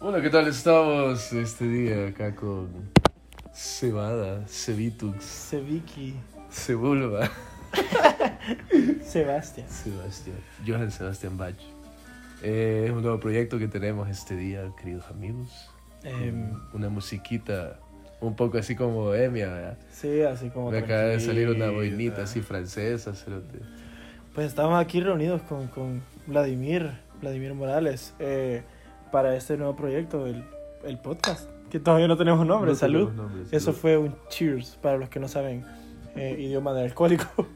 Bueno, ¿qué tal estamos este día acá con Cebada, Cebitux, Seviki. Cebulba, Sebastián. Sebastián, Johan Sebastián Bach. Eh, es un nuevo proyecto que tenemos este día, queridos amigos. Em, Una musiquita un poco así como bohemia, ¿verdad? sí, así como. Me acaba de salir una boinita así francesa, cerote. Pues estamos aquí reunidos con, con Vladimir, Vladimir Morales, eh, para este nuevo proyecto, el, el podcast, que todavía no tenemos nombre. No salud. tenemos nombre, Eso salud. fue un cheers para los que no saben eh, idioma de alcohólico.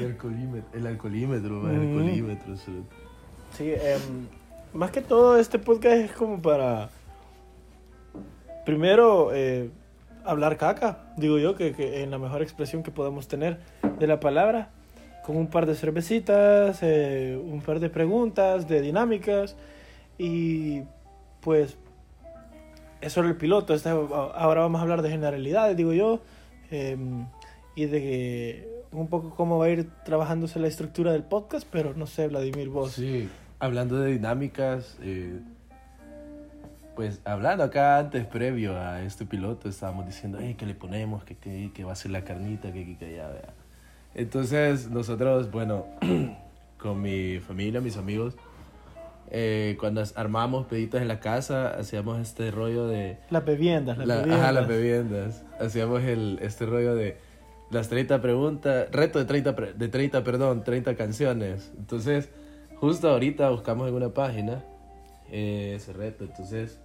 El alcoholímetro, el alcoholímetro, el Mm. alcoholímetro, cerote. Sí, em, más que todo este podcast es como para, primero, eh, hablar caca, digo yo, que, que en la mejor expresión que podemos tener de la palabra, con un par de cervecitas, eh, un par de preguntas, de dinámicas, y pues eso era el piloto. Este- ahora vamos a hablar de generalidades, digo yo, em, y de un poco cómo va a ir trabajándose la estructura del podcast, pero no sé, Vladimir, vos. Sí, hablando de dinámicas, eh, pues hablando acá antes, previo a este piloto, estábamos diciendo, hey, ¿qué le ponemos? ¿Qué, qué, qué va a ser la carnita? ¿Qué, qué, qué, ya, vea. Entonces, nosotros, bueno, con mi familia, mis amigos, eh, cuando armábamos peditas en la casa, hacíamos este rollo de... Las bebiendas, las La- bebiendas. ajá, las bebiendas. Hacíamos el, este rollo de las 30 preguntas, reto de 30, pre- de 30, perdón, 30 canciones. Entonces, justo ahorita buscamos en una página eh, ese reto. Entonces,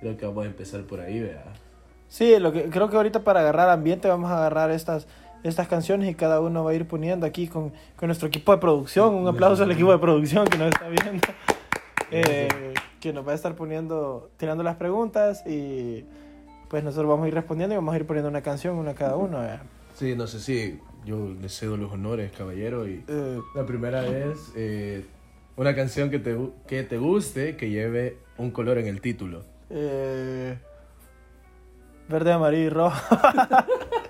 creo que vamos a empezar por ahí, vea. Sí, lo que, creo que ahorita para agarrar ambiente vamos a agarrar estas, estas canciones y cada uno va a ir poniendo aquí con, con nuestro equipo de producción. Un aplauso al equipo de producción que nos está viendo. Eh, que nos va a estar poniendo, tirando las preguntas y pues nosotros vamos a ir respondiendo y vamos a ir poniendo una canción, una cada uno. ¿verdad? Sí, no sé si yo le cedo los honores, caballero. Y Eh, la primera es eh, una canción que te, que te guste, que lleve un color en el título. eh, verde, amarillo y rojo.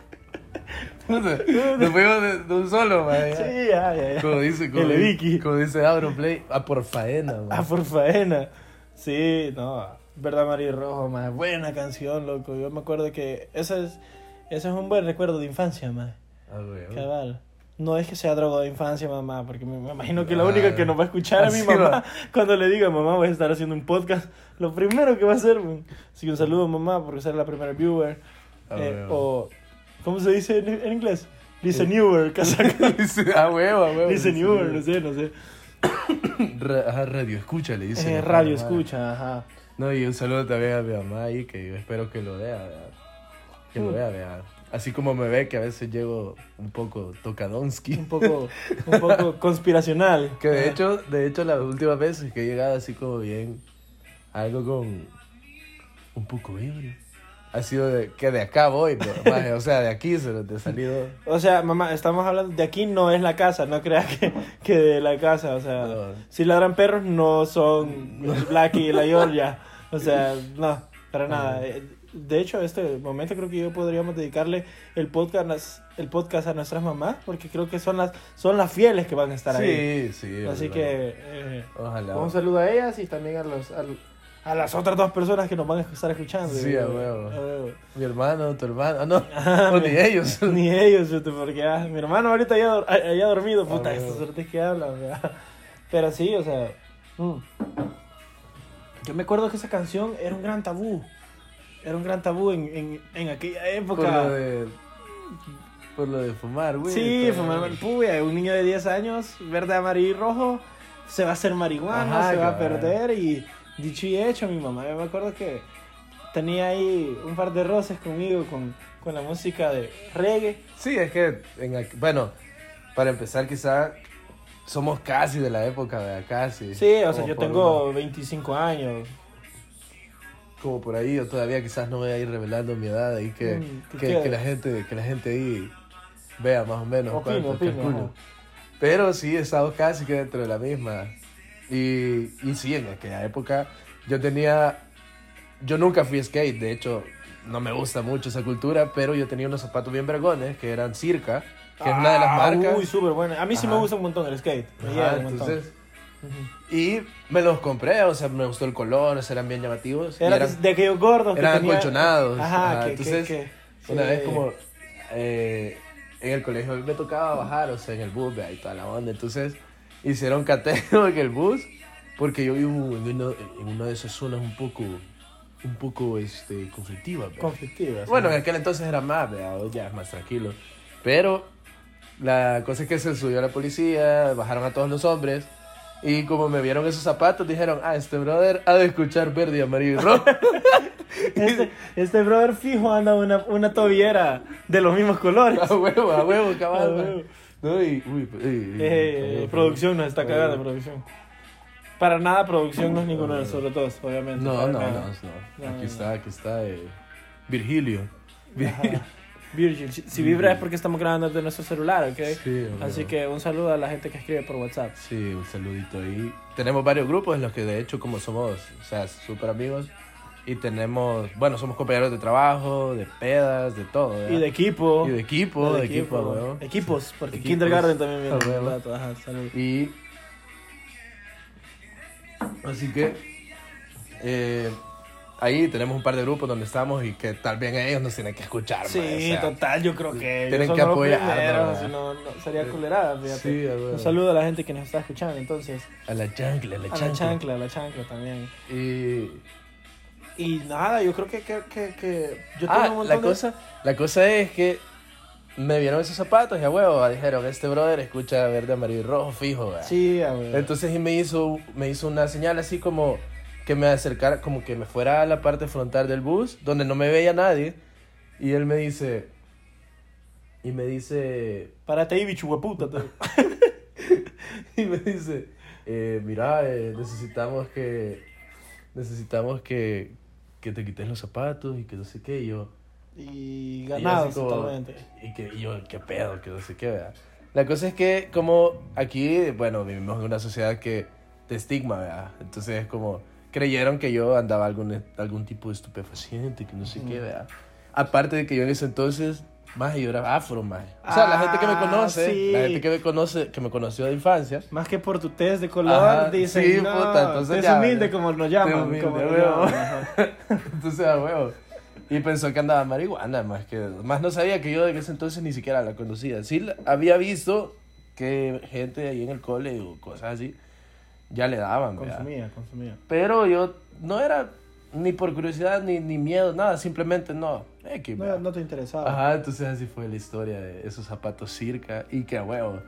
Nos fuimos de, de un solo, man, sí, ya, ya, ya. Como dice, como, El de di- Vicky. como dice Auronplay, a por faena, man. Ah, por faena. Sí, no. Verdad, María Rojo, más buena canción, loco. Yo me acuerdo que ese es, ese es un buen recuerdo de infancia, más. Ah, güey, Cabal. No es que sea droga de infancia, mamá, porque me, me imagino que la Ah, única que nos va a escuchar a mi mamá va. cuando le diga, mamá, voy a estar haciendo un podcast, lo primero que va a hacer, man. Así que un saludo, mamá, porque ser la primera viewer. Ah, Eh, o, ¿cómo se dice en, en inglés? Listen Eh. newer, casaca. Dice, ah, huevo, huevo. Listen dice, newer, huevo. no sé, no sé. Ajá, radio escucha, le dice. Eh, radio escucha, ajá. No, y un saludo también a mi mamá ahí, que yo espero que lo vea, vea. Que lo Mm. vea, vea. Así como me ve, que a veces llego un poco tocadonsky. un poco, un poco conspiracional. Que de hecho, de hecho, las últimas veces que he llegado así como bien, algo con un poco ebrio. Ha sido de, que de acá voy, ¿no? Maje, o sea, de aquí se te he salido. O sea, mamá, estamos hablando de aquí no es la casa, no creas que, que de la casa, o sea, No. si ladran perros no son el Blackie y la Georgia, o sea, no, para nada. Eh, De hecho, este momento creo que yo podríamos dedicarle el podcast, el podcast a nuestras mamás, porque creo que son las, son las fieles que van a estar ahí. Sí, sí. Así verdad. que eh, Ojalá. un saludo a ellas y también a los a, a las otras dos personas que nos van a estar escuchando. Sí, a Eh, huevo. Mi hermano, tu hermano. Ah, no. Ah, o ni ellos. Ni ellos, fíjate, porque ah, mi hermano ahorita ya, ah, ya dormido, puta, Ah, bueno. suertes que hablan. Pero sí, o sea. mm. Yo me acuerdo que esa canción era un gran tabú. Era un gran tabú en, en, en aquella época. Por lo de. Por lo de fumar, güey. sí, todo. fumar puya, un niño de 10 años, verde, amarillo y rojo, se va a hacer marihuana, Ajá, se va a perder y dicho y hecho, mi mamá. Yo me acuerdo que tenía ahí un par de roces conmigo con, con la música de reggae. Sí, es que. en bueno, para empezar, quizá. Somos casi de la época, ¿verdad? Casi. Sí, o sea, yo tengo una- 25 años. como por ahí, yo todavía quizás no voy a ir revelando mi edad ahí que, Mm, ¿qué que, la gente, que la gente ahí vea más o menos Opino, cuánto opino. Pero sí, estamos casi que dentro de la misma. Y, y sí, en aquella época yo tenía, yo nunca fui skate, de hecho no me gusta mucho esa cultura, pero yo tenía unos zapatos bien vergones que eran Circa, que es una de las Ah, marcas. Uy, súper buena. A mí sí me Ajá. gusta un montón el skate. Ajá, entonces, Y me los compré, o sea, me gustó el color, o sea, eran bien llamativos. Era eran, de aquellos gordos. que eran tenía- acolchonados. Ajá, Ajá, que, entonces, que, que- Una sí. vez como eh, en el colegio me tocaba bajar, o sea, en el bus, y toda la onda. Entonces hicieron cateo en el bus porque yo vivo en uno, en una de esas zonas un poco, un poco este, conflictivas. vea. Conflictivas. Bueno, en aquel entonces era más, hoy ya es más tranquilo. Pero la cosa es que se subió la policía, bajaron a todos los hombres. Y como me vieron esos zapatos, dijeron, ah, este brother ha de escuchar verde, amarillo y rojo. Este, este brother fijo anda una, una tobillera de los mismos colores. A huevo, a huevo, A cabal. huevo. man. No, y, uy, uy, Eh, producción nos está cagando, producción. Para nada, producción no es ninguno de nosotros dos, obviamente. No, no, no, no. Aquí está, aquí está eh, Virgilio. Ajá. Virgil, si, vibra es porque estamos grabando desde nuestro celular, ¿ok? Sí, Así que un saludo a la gente que escribe por WhatsApp. Sí, un saludito ahí. Tenemos varios grupos en los que de hecho como somos, o sea, súper amigos. Y tenemos, bueno, somos compañeros de trabajo, de pedas, de todo. ¿verdad? Y de equipo. Y de equipo, de equipo, a huevo. Equipos, porque Equipos. Kindergarten también viene. A rato, Ajá, salud. Y. Así que. eh, ahí tenemos un par de grupos donde estamos y que tal vez ellos nos tienen que escuchar. Sí, man, o sea, total, yo creo que tienen que apoyar, no, no sería culerada, fíjate. Sí, a. Un saludo a la gente que nos está escuchando, entonces. A la chancla, a la A chancla. la chancla, a la chancla también. Y. Y nada, yo creo que, que, que, que yo tengo Ah, un montón la de- cosa, la cosa es que me vieron esos zapatos y a huevo dijeron, este brother escucha verde, amarillo y rojo fijo, ¿verdad? Sí, a ver. Entonces y me hizo, me hizo una señal así como que me acercara, como que me fuera a la parte frontal del bus, donde no me veía nadie. Y él me dice, y me dice, Párate ahí, bicho hueputa. y me dice, eh, mira, eh, necesitamos que, necesitamos que, que te quites los zapatos y que no sé qué. Y yo, Y Y ganado así como- totalmente. Y, que, y yo, qué pedo, que no sé qué, ¿verdad? La cosa es que como aquí, bueno, vivimos en una sociedad que de estigma, ¿verdad? Entonces es como, creyeron que yo andaba algún, algún tipo de estupefaciente, que no sé qué, Ujú. ¿verdad? Aparte de que yo en ese entonces, más yo era afro, más. O sea, la gente que me Ah, conoce, sí. la gente que me conoce, que me conoció de infancia, Más que por tu test de color, Ajá, dicen, sí, no, puta, entonces test ya, humilde como nos llaman. humilde, como nos llaman, entonces a huevo. Y pensó que andaba marihuana, más que más no sabía que yo en ese entonces ni siquiera la conocía. Sí había visto que gente ahí en el cole o cosas así ya le daban, ¿verdad? Consumía, consumía. Pero yo no era ni por curiosidad ni, ni miedo, nada, simplemente no. X, No, no te interesaba. Ajá, entonces así fue la historia de esos zapatos circa y que a huevo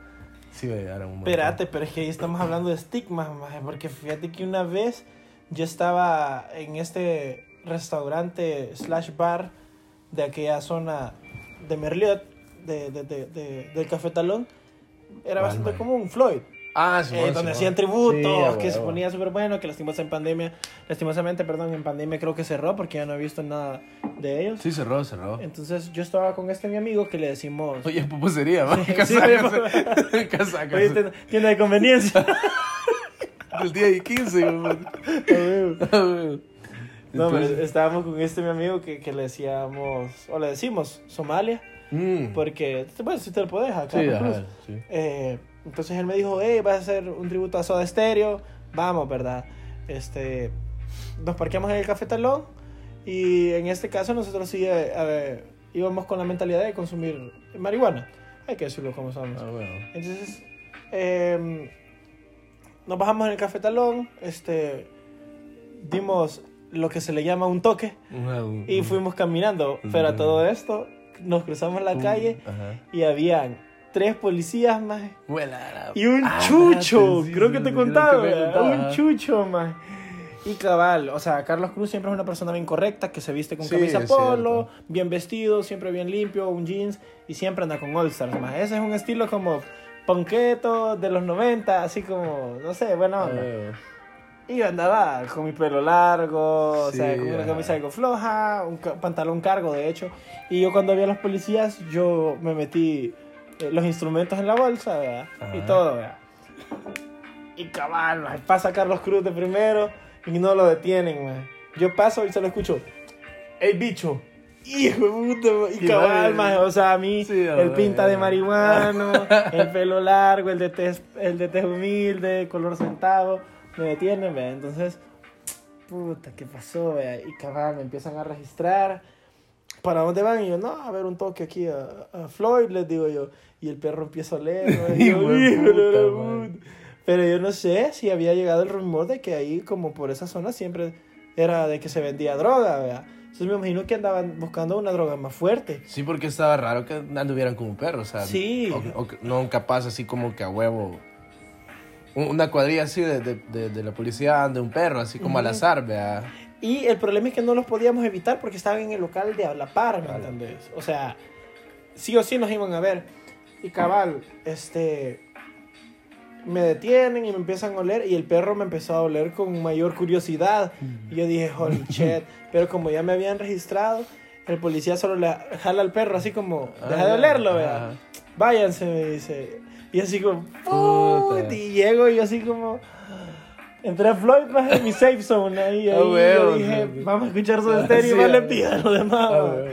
sí me llegaron un. Espérate, pero es que ahí estamos hablando de estigmas, maje, porque fíjate que una vez yo estaba en este restaurante slash bar de aquella zona de Merliot, de, de, de, de- del Café Talón. Era ¿Cuál, bastante maje? común, Floyd. Ah, eh, Simón, donde hacían tributos, Sí, que se ponía súper bueno, que lastimosamente en pandemia, lastimosamente, perdón, en pandemia creo que cerró porque ya no he visto nada de ellos. Sí, cerró, cerró. Entonces yo estaba con este mi amigo que le decimos... Oye, pupusería, ¿va? Sí, sí, Casacas. oye, Casacas. Oye, tienda- de conveniencia. El día de 15, güey. No, pero estábamos con este mi amigo que, que le decíamos, o le decimos Somalia, mm, porque, bueno, si te lo puedes acá. sí, ajá, sí. Eh, entonces él me dijo, hey, vas a hacer un tributo a Soda Stereo, vamos, ¿verdad? Este, nos parqueamos en el Café Talón y en este caso nosotros sí eh, íbamos con la mentalidad de consumir marihuana, hay que decirlo como somos. Ah, bueno. Entonces, eh, nos bajamos en el Café Talón, este, dimos lo que se le llama un toque y fuimos caminando. Pero a todo esto, nos cruzamos la calle y habían tres policías más y un Ah, chucho. sí, creo sí, que te contaba, un chucho más. Y cabal, o sea, Carlos Cruz siempre es una persona bien correcta, que se viste con Sí, camisa polo, cierto. bien vestido, siempre bien limpio, un jeans y siempre anda con All Stars más. Ese es un estilo como ponqueto de los 90, así como, no sé. Ah, Y yo andaba con mi pelo largo, o sea, con una camisa algo floja, un pantalón cargo, de hecho. Y yo cuando vi a los policías, yo me metí los instrumentos en la bolsa, ¿verdad? Y Ajá. todo, ¿verdad? Y cabal, man, pasa Carlos Cruz de primero y no lo detienen, man. Yo paso y solo escucho, ¡Ey, bicho! Hijo de puta, y Y cabal, maje, o sea, a mí, Sí, el pinta de marihuano, el pelo largo, el de tez, el de tez humilde, color sentado, me detienen, vea, entonces, puta, ¿qué pasó, vea? Y cabal, me empiezan a registrar, ¿para dónde van? Y yo, no, a ver un toque aquí a, a Floyd, les digo yo, y el perro empieza a oler, ¿no? Y yo, Hijo de "Hijo de la puta. Pero yo no sé si había llegado el rumor de que ahí, como por esa zona, siempre era de que se vendía droga, ¿verdad? Entonces me imagino que andaban buscando una droga más fuerte. Sí, porque estaba raro que anduvieran como perros, o sea, Sí. o, o no capaz así como que a huevo. Un- Una cuadrilla así de, de, de, de la policía ande un perro, así como al Ujú. azar, vea. Y el problema es que no los podíamos evitar porque estaban en el local de a la par, ¿me Vale. entendés? O sea, sí o sí nos iban a ver. Y cabal, este. Me detienen y me empiezan a oler y el perro me empezó a oler con mayor curiosidad. Y yo dije, holy shit. Pero como ya me habían registrado, el policía solo le jala al perro así como, deja Ah, de olerlo, ajá. vea. Váyanse, me dice. Y así como, Puta. "Put", y llego y yo así como. Entré a Floyd más en mi safe zone ahí. Ah, ahí huevo, yo dije, vamos a escuchar su Ah, estéreo y más le ah. pida lo demás. Ah, va". huevo.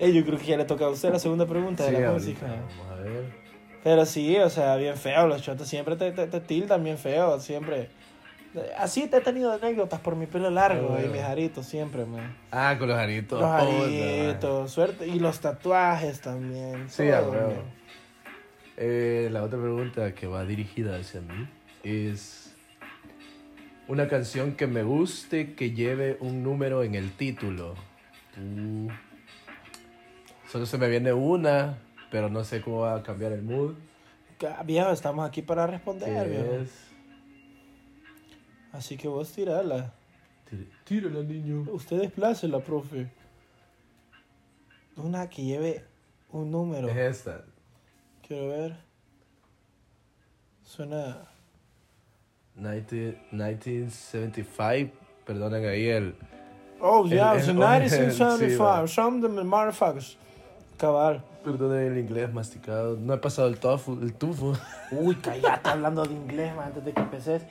Eh, yo creo que ya le toca a usted la segunda pregunta Sí, de la música. Vamos a ver. Pero sí, o sea, bien feo. Los chotos siempre te, te, te tildan bien feo, siempre. Así te he tenido anécdotas por mi pelo largo Ah, y mis aritos siempre, man. Ah, con los aritos. Los aritos, suerte. Y los tatuajes también. Sí, a. Eh, la otra pregunta que va dirigida hacia mí es una canción que me guste que lleve un número en el título. Uh, solo se me viene una, pero no sé cómo va a cambiar el mood. Viejo, estamos aquí para responder, viejo. es... Así que vos tirala. Tírala, niño. Usted desplácela, profe. Una que lleve un número. Es esta. Quiero ver. Suena. 19 1975, perdonen ahí el... Oh, yeah, el- it's a el- 1975. sí, Some of the motherfuckers. Cabal. Perdonen el inglés masticado. No he pasado el tofu, el tufo. Uy, callate hablando de inglés, man, antes de que empeces.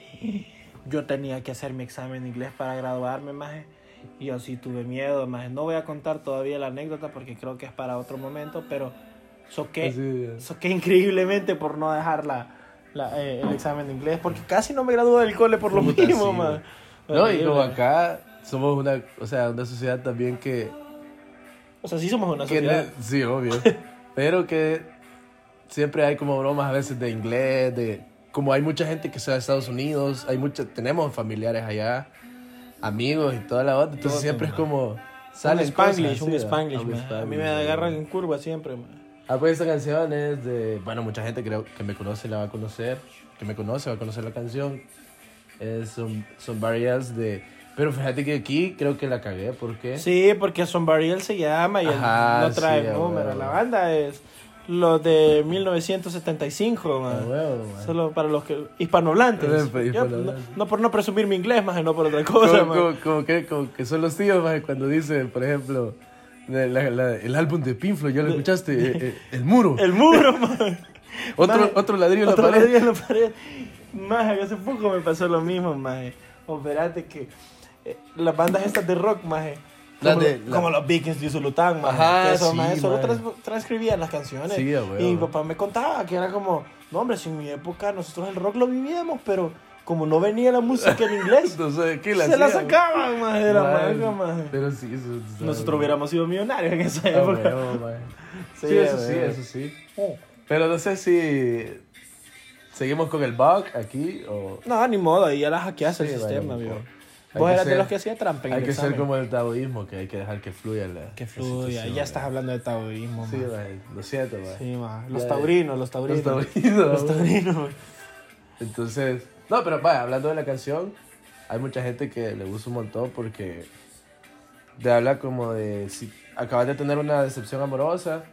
Yo tenía que hacer mi examen de inglés para graduarme, maje. Y yo sí tuve miedo, maje. No voy a contar todavía la anécdota porque creo que es para otro momento, pero soqué, Así, soqué increíblemente por no dejar la, eh, el examen de inglés, porque casi no me gradué del cole por lo Puta, mínimo, sí, man. No, y como acá somos una, o sea, una sociedad también que... O sea, sí somos una sociedad. ne- sí, obvio. pero que siempre hay como bromas a veces de inglés, de... Como hay mucha gente que se va a Estados Unidos, hay mucha, tenemos familiares allá, amigos y toda la otra, entonces siempre es como... Un Salen spanglish, cosas un spanglish. Un man. A mí me agarran en curva siempre, man. Ah, pues esta canción es de... Bueno, mucha gente creo que me conoce la va a conocer, que me conoce va a conocer la canción. Es Somebody Else de... Pero fíjate que aquí creo que la cagué, ¿por qué? Sí, porque Somebody Else se llama y él Ajá, no trae sí, número. La banda es los de 1975, man. Huevo, man. Solo para los que hispanohablantes. Pues, Yo, hispanohablantes. no, no por no presumir mi inglés, más no por otra cosa, como, man. como- como que, como que son los tíos, maje, cuando dicen, por ejemplo, la- la- el álbum de Pink Floyd, ¿ya lo escuchaste? Eh, eh, el muro. El muro, man. otro, Maje, otro ladrillo en la Otro pared. ladrillo en la pared. Maje, hace poco me pasó lo mismo, maje. O espérate que eh, las bandas estas de rock, maje. Como, de- la- como los Vikings de Zulután, maje. Ajá, esos, sí, maje, solo trans- transcribían las canciones. Sí, y mi papá me contaba que era como, no hombre, si en mi época nosotros el rock lo vivíamos, pero como no venía la música en inglés, Entonces, ¿qué la se la sacaban, maje, de la manga, maje. Pero sí, eso... eso- Nosotros hubiéramos sido millonarios en esa Ah, época. huevo, maje. Sí, Sí, eso sí, eso sí. Pero no sé si seguimos con el bug aquí o... No, ni modo, ahí ya la hackeaste Sí, el sistema. Hay Vos eras de ser- los que hacía trampa en Hay el que ser examen. como el taoísmo, que hay que dejar que fluya la Que la fluya, situación, ya estás maje. hablando de taoísmo, Sí, man. lo siento, maje. Sí, ma. Los taurinos, los taurinos. Los taurinos. Los taurinos. Entonces, no, pero vaya, hablando de la canción, hay mucha gente que le gusta un montón porque te habla como de si acabas de tener una decepción amorosa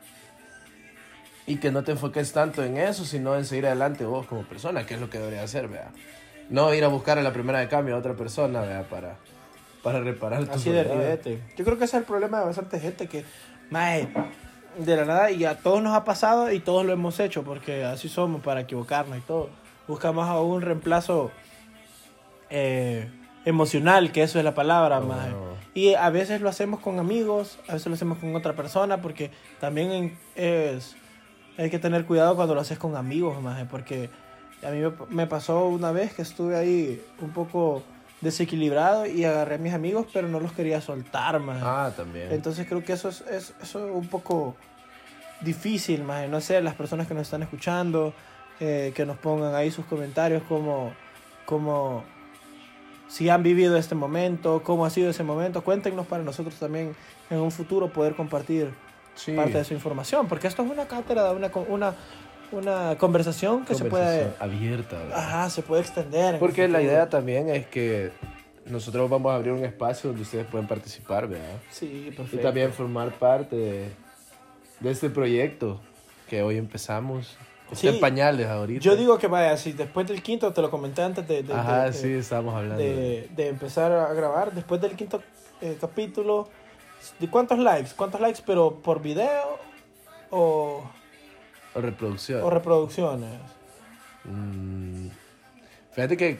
y que no te enfoques tanto en eso, sino en seguir adelante vos como persona, que es lo que deberías hacer, vea. No ir a buscar a la primera de cambio a otra persona, vea, para, para reparar tu Así de ribete. Yo creo que ese es el problema de bastante gente que, mae, de la nada, y a todos nos ha pasado y todos lo hemos hecho, porque así somos para equivocarnos y todo. Buscamos a un reemplazo eh, emocional, que eso es la palabra, mae. bueno. Y a veces lo hacemos con amigos, a veces lo hacemos con otra persona, porque también es, hay que tener cuidado cuando lo haces con amigos, maje, porque a mí me- pasó una vez que estuve ahí un poco desequilibrado y agarré a mis amigos, pero no los quería soltar, maje. Ah, también. Entonces creo que eso es, es- eso es un poco difícil, maje. No sé, las personas que nos están escuchando, eh, que nos pongan ahí sus comentarios como, como si han vivido este momento, cómo ha sido ese momento. Cuéntenos para nosotros también en un futuro poder compartir sí. parte de su información, porque esto es una cátedra, una, una, una conversación que se puede, Conversación abierta. ¿verdad? ajá, se puede extender. Porque la idea también es que nosotros vamos a abrir un espacio donde ustedes pueden participar, ¿verdad? Sí, Y perfecto. también formar parte de, de este proyecto que hoy empezamos. Sí. en pañales ahorita. Yo digo que vaya, si después del quinto, te lo comenté antes de, de- Ajá, de- de- sí, estábamos hablando. de- de, de empezar a grabar, después del quinto eh, capítulo, ¿de cuántos likes? ¿Cuántos likes, pero por video o, O reproducción. o reproducciones? Mm, fíjate que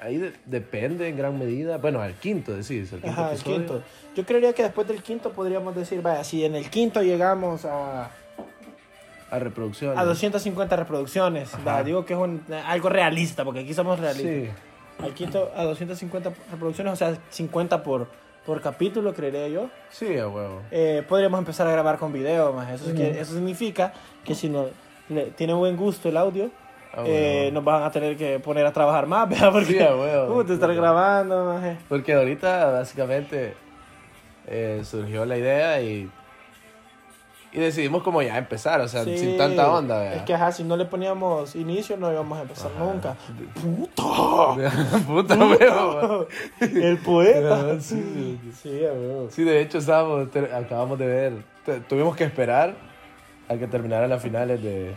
ahí de- depende en gran medida. Bueno, al quinto, decís. Al quinto Ajá, el quinto. Yo creería que después del quinto podríamos decir, vaya, si en el quinto llegamos a, A reproducción. a 250 reproducciones, va, digo que es un- algo realista, porque aquí somos realistas. Sí. Quinto a 250 reproducciones, o sea, 50 por, por capítulo, creería yo. Sí, a huevo. eh, podríamos empezar a grabar con video más. Eso, es que- Ujú. eso significa que si no le, tiene buen gusto el audio, A eh, nos van a tener que poner a trabajar más, ¿verdad? Porque Sí, huevo. puta, estar grabando, maje. Porque ahorita básicamente eh, surgió la idea y, y decidimos como ya empezar, o sea, Sí, sin tanta onda. ¿verdad? Es que ajá, si no le poníamos inicio no íbamos a empezar Ajá. nunca. ¡Puta! Puta, huevo. el poeta. Sí, sí, Sí. Sí, de hecho estábamos, ter- acabamos de ver, te- tuvimos que esperar a que terminaran las finales de,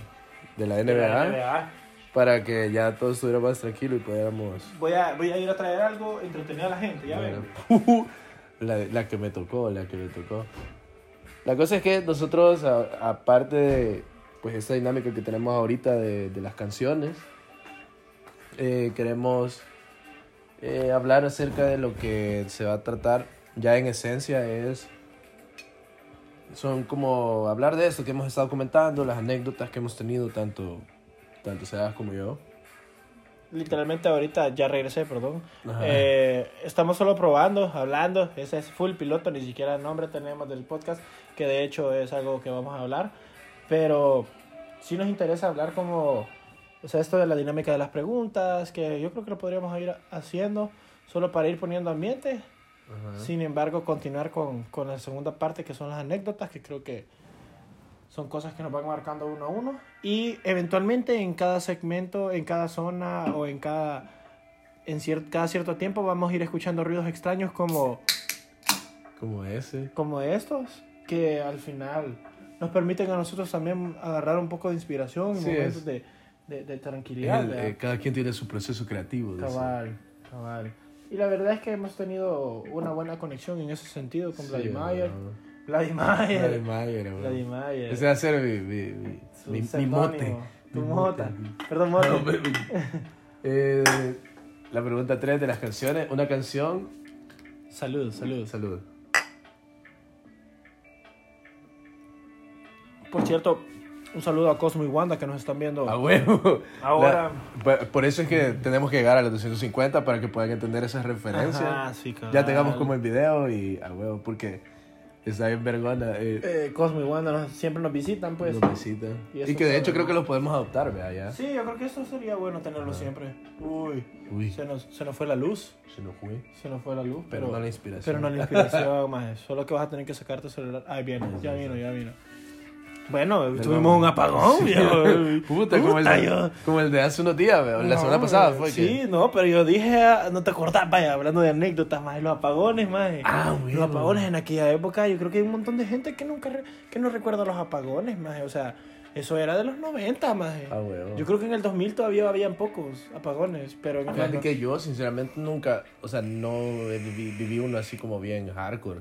de la NBA, NBA. para que ya todo estuviera más tranquilo y pudiéramos... Voy a, voy a ir a traer algo, entretener a la gente, ya ven. Bueno, la, la que me tocó, la que me tocó. La cosa es que nosotros, aparte de pues, esta dinámica que tenemos ahorita de, de las canciones, eh, queremos eh, hablar acerca de lo que se va a tratar ya en esencia es son como hablar de esto que hemos estado comentando, las anécdotas que hemos tenido tanto tanto Sebas como yo. Literalmente ahorita ya regresé, perdón. Eh, estamos solo probando, hablando. Ese es full piloto, ni siquiera nombre tenemos del podcast, que de hecho es algo que vamos a hablar. Pero sí nos interesa hablar como, o sea, esto de la dinámica de las preguntas, que yo creo que lo podríamos ir haciendo solo para ir poniendo ambiente. Ajá. Sin embargo, continuar con, con la segunda parte, que son las anécdotas, que creo que son cosas que nos van marcando uno a uno. Y eventualmente en cada segmento, en cada zona o en cada, en cier- cada cierto tiempo vamos a ir escuchando ruidos extraños como, Como ese. como estos, que al final nos permiten a nosotros también agarrar un poco de inspiración Sí, momentos de, de, de tranquilidad. Eh, cada quien tiene su proceso creativo. Cabal, cabal. Y la verdad es que hemos tenido una buena conexión en ese sentido con Vladimir. Vladimir. Vladimir. Vladimir. Ese va a ser mi, mi, mi, Su mi- mi seudónimo. mote. Tu mota. Perdón, mote. No. Eh, la pregunta 3 de las canciones. Una canción. Salud, salud. Salud. Por cierto, un saludo a Cosmo y Wanda que nos están viendo. A huevo. Ahora- La- por- eso es que tenemos que llegar a los 250 para que puedan entender esas referencias. Ajá, sí, ya tengamos como el video y a huevo, porque está bien vergona. Eh, Eh, Cosmo y Wanda nos- siempre nos visitan, pues. nos visitan. y Y, que de hecho creo ¿no? que los podemos adoptar, vea, ya. Sí, yo creo que eso sería bueno tenerlo siempre. Uy, Uy, se nos, se nos fue la luz. se nos fue. Se nos fue la luz. Pero Pero, no la inspiración. Pero no la inspiración, más. Solo que vas a tener que sacar tu celular. Ahí viene, ya vino, ya vino. Bueno, tuvimos un apagón, viejo. Puta, como, el Puta, yo- como el de hace unos días. La No, semana pasada fue Sí, que. no, pero yo dije, ah, no te acordás, vaya, hablando de anécdotas, más los apagones, más. Ah, bueno. Los apagones en aquella época, yo creo que hay un montón de gente que nunca re- que no recuerda los apagones, más. O sea, eso era de los 90, más. Ah. Yo creo que en el 2000 todavía habían pocos apagones, pero Fíjate no- que yo, sinceramente, nunca, o sea, no viví, viví uno así como bien hardcore.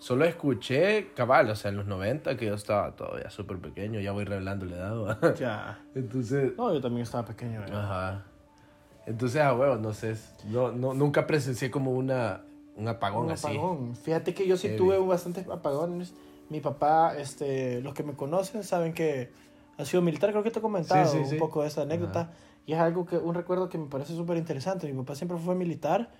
Solo escuché cabal, o sea, en los 90, que yo estaba todavía súper pequeño, ya voy revelando la edad. ¿va? Ya. Entonces, No, yo también estaba pequeño. ¿verdad? ajá. Entonces, a huevo, no sé, no, no, nunca presencié como una, un apagón un así. apagón. Fíjate que yo sí Heavy. tuve bastantes apagones. Mi papá, este, los que me conocen saben que ha sido militar, creo que te he comentado Sí, sí, un sí. poco de esa anécdota. Ajá. Y es algo que, un recuerdo que me parece súper interesante. Mi papá siempre fue militar,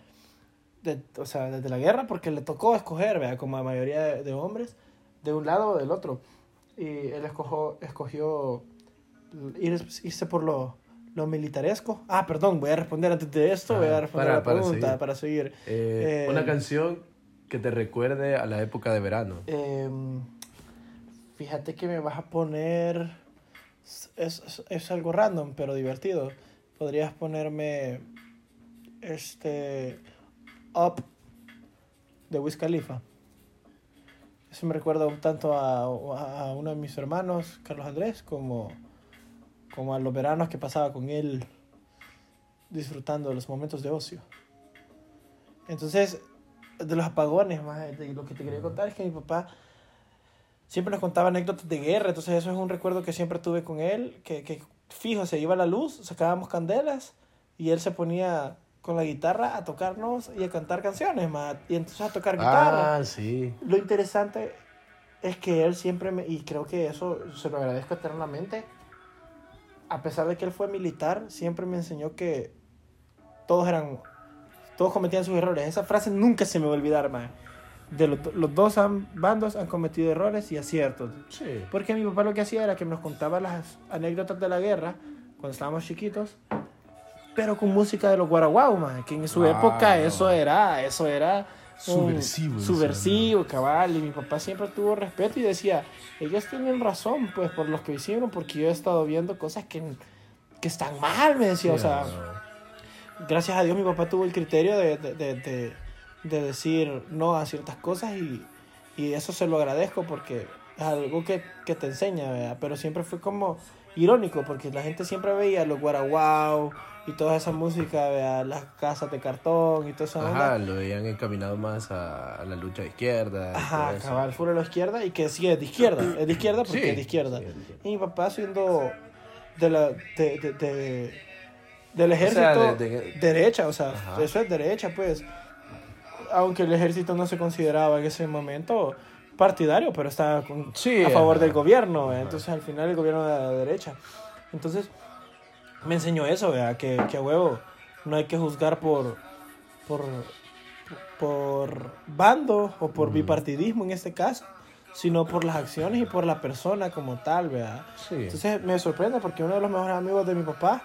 de- o sea, desde la guerra, porque le tocó escoger, ¿vea? como la mayoría de, de hombres, de un lado o del otro. Y él escogió, escogió ir- irse por lo, lo militaresco. Ah, perdón, voy a responder antes de esto, voy Ajá, a responder para- la para pregunta seguir. para seguir. Eh, Eh, una canción que te recuerde a la época de verano. Em, fíjate que me vas a poner. Es, es, es algo random, pero divertido. Podrías ponerme. Este. Up de Wiz Khalifa. Eso me recuerda tanto a, a uno de mis hermanos, Carlos Andrés, como, como a los veranos que pasaba con él disfrutando de los momentos de ocio. Entonces, de los apagones, más de lo que te quería contar es que mi papá siempre nos contaba anécdotas de guerra, entonces eso es un recuerdo que siempre tuve con él, que, que fijo, se iba la luz, sacábamos candelas y él se ponía con la guitarra a tocarnos y a cantar canciones, más, y entonces a tocar guitarra. Ah, sí. Lo interesante es que él siempre me, y creo que eso se lo agradezco eternamente, a pesar de que él fue militar, siempre me enseñó que todos eran, todos cometían sus errores. Esa frase nunca se me va a olvidar, man. De los, los dos han- bandos han cometido errores y aciertos. Sí. Porque mi papá lo que hacía era que nos contaba las anécdotas de la guerra cuando estábamos chiquitos, pero con música de los guaraguau, man, que en su Wow. época eso era, eso era Subversivo, subversivo, cabal, y mi papá siempre tuvo respeto y decía, ellos tienen razón, pues, por los que hicieron, porque yo he estado viendo cosas que, que están mal, me decía, o sea, gracias a Dios mi papá tuvo el criterio de, de, de, de- de decir no a ciertas cosas y, y eso se lo agradezco porque es algo que, que te enseña, ¿verdad? pero siempre fue como irónico porque la gente siempre veía los guaraguau y toda esa música, ¿verdad? las casas de cartón y toda esa onda. Ajá, lo veían encaminado más a, a la lucha de izquierda. Ajá, todo eso. cabal, fuera a la izquierda y que sí es de izquierda, es de izquierda porque Sí, es de izquierda. sí. Y mi papá siendo de la, de, de, de- del O ejército sea, de- de- derecha, o sea, Ajá. eso es derecha, pues. Aunque el ejército no se consideraba en ese momento partidario, pero estaba con- Sí, a favor ajá. del gobierno, ¿eh? Entonces al final el gobierno de la derecha. Entonces me enseñó eso, ¿verdad? Que, que a huevo no hay que juzgar por, por, por bando o por bipartidismo en este caso, sino por las acciones y por la persona como tal, ¿verdad? Sí. Entonces me sorprende porque uno de los mejores amigos de mi papá,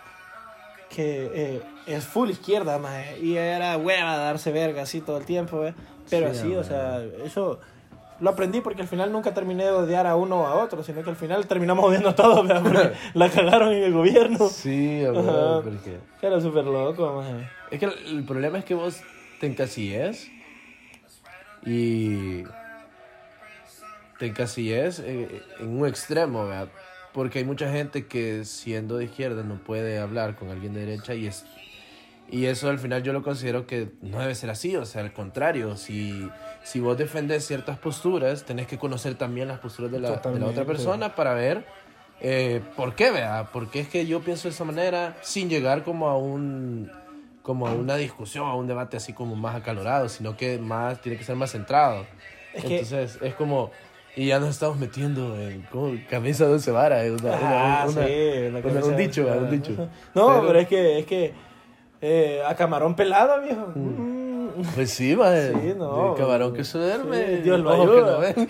que eh, es full izquierda, maje, y era hueva darse verga así todo el tiempo, ¿ve? pero Sí, así, o sea, eso lo aprendí porque al final nunca terminé de odiar a uno o a otro, sino que al final terminamos odiando a todos, ¿verdad? porque la cagaron en el gobierno. Sí, huevo, porque... Era súper loco, maje. Es que el, el problema es que vos te encasilles y te encasilles eh, en un extremo, ¿verdad? Porque hay mucha gente que siendo de izquierda no puede hablar con alguien de derecha y es y eso al final yo lo considero que no debe ser así, o sea, al contrario, si, si vos defendes ciertas posturas, tenés que conocer también las posturas de la, de la otra persona para ver eh, por qué, vea, porque es que yo pienso de esa manera sin llegar como a un como a una discusión, a un debate así como más acalorado, sino que más tiene que ser más centrado. Es que- Entonces, es como y ya nos estamos metiendo en camisa de once varas, Ah, un dicho, un dicho. No, pero, Pero- es que, es que eh, a camarón pelado, viejo. Mm. Pues sí, madre. Sí, no. El camarón que se duerme. Sí, Dios lo ojo que ayuda. no ven.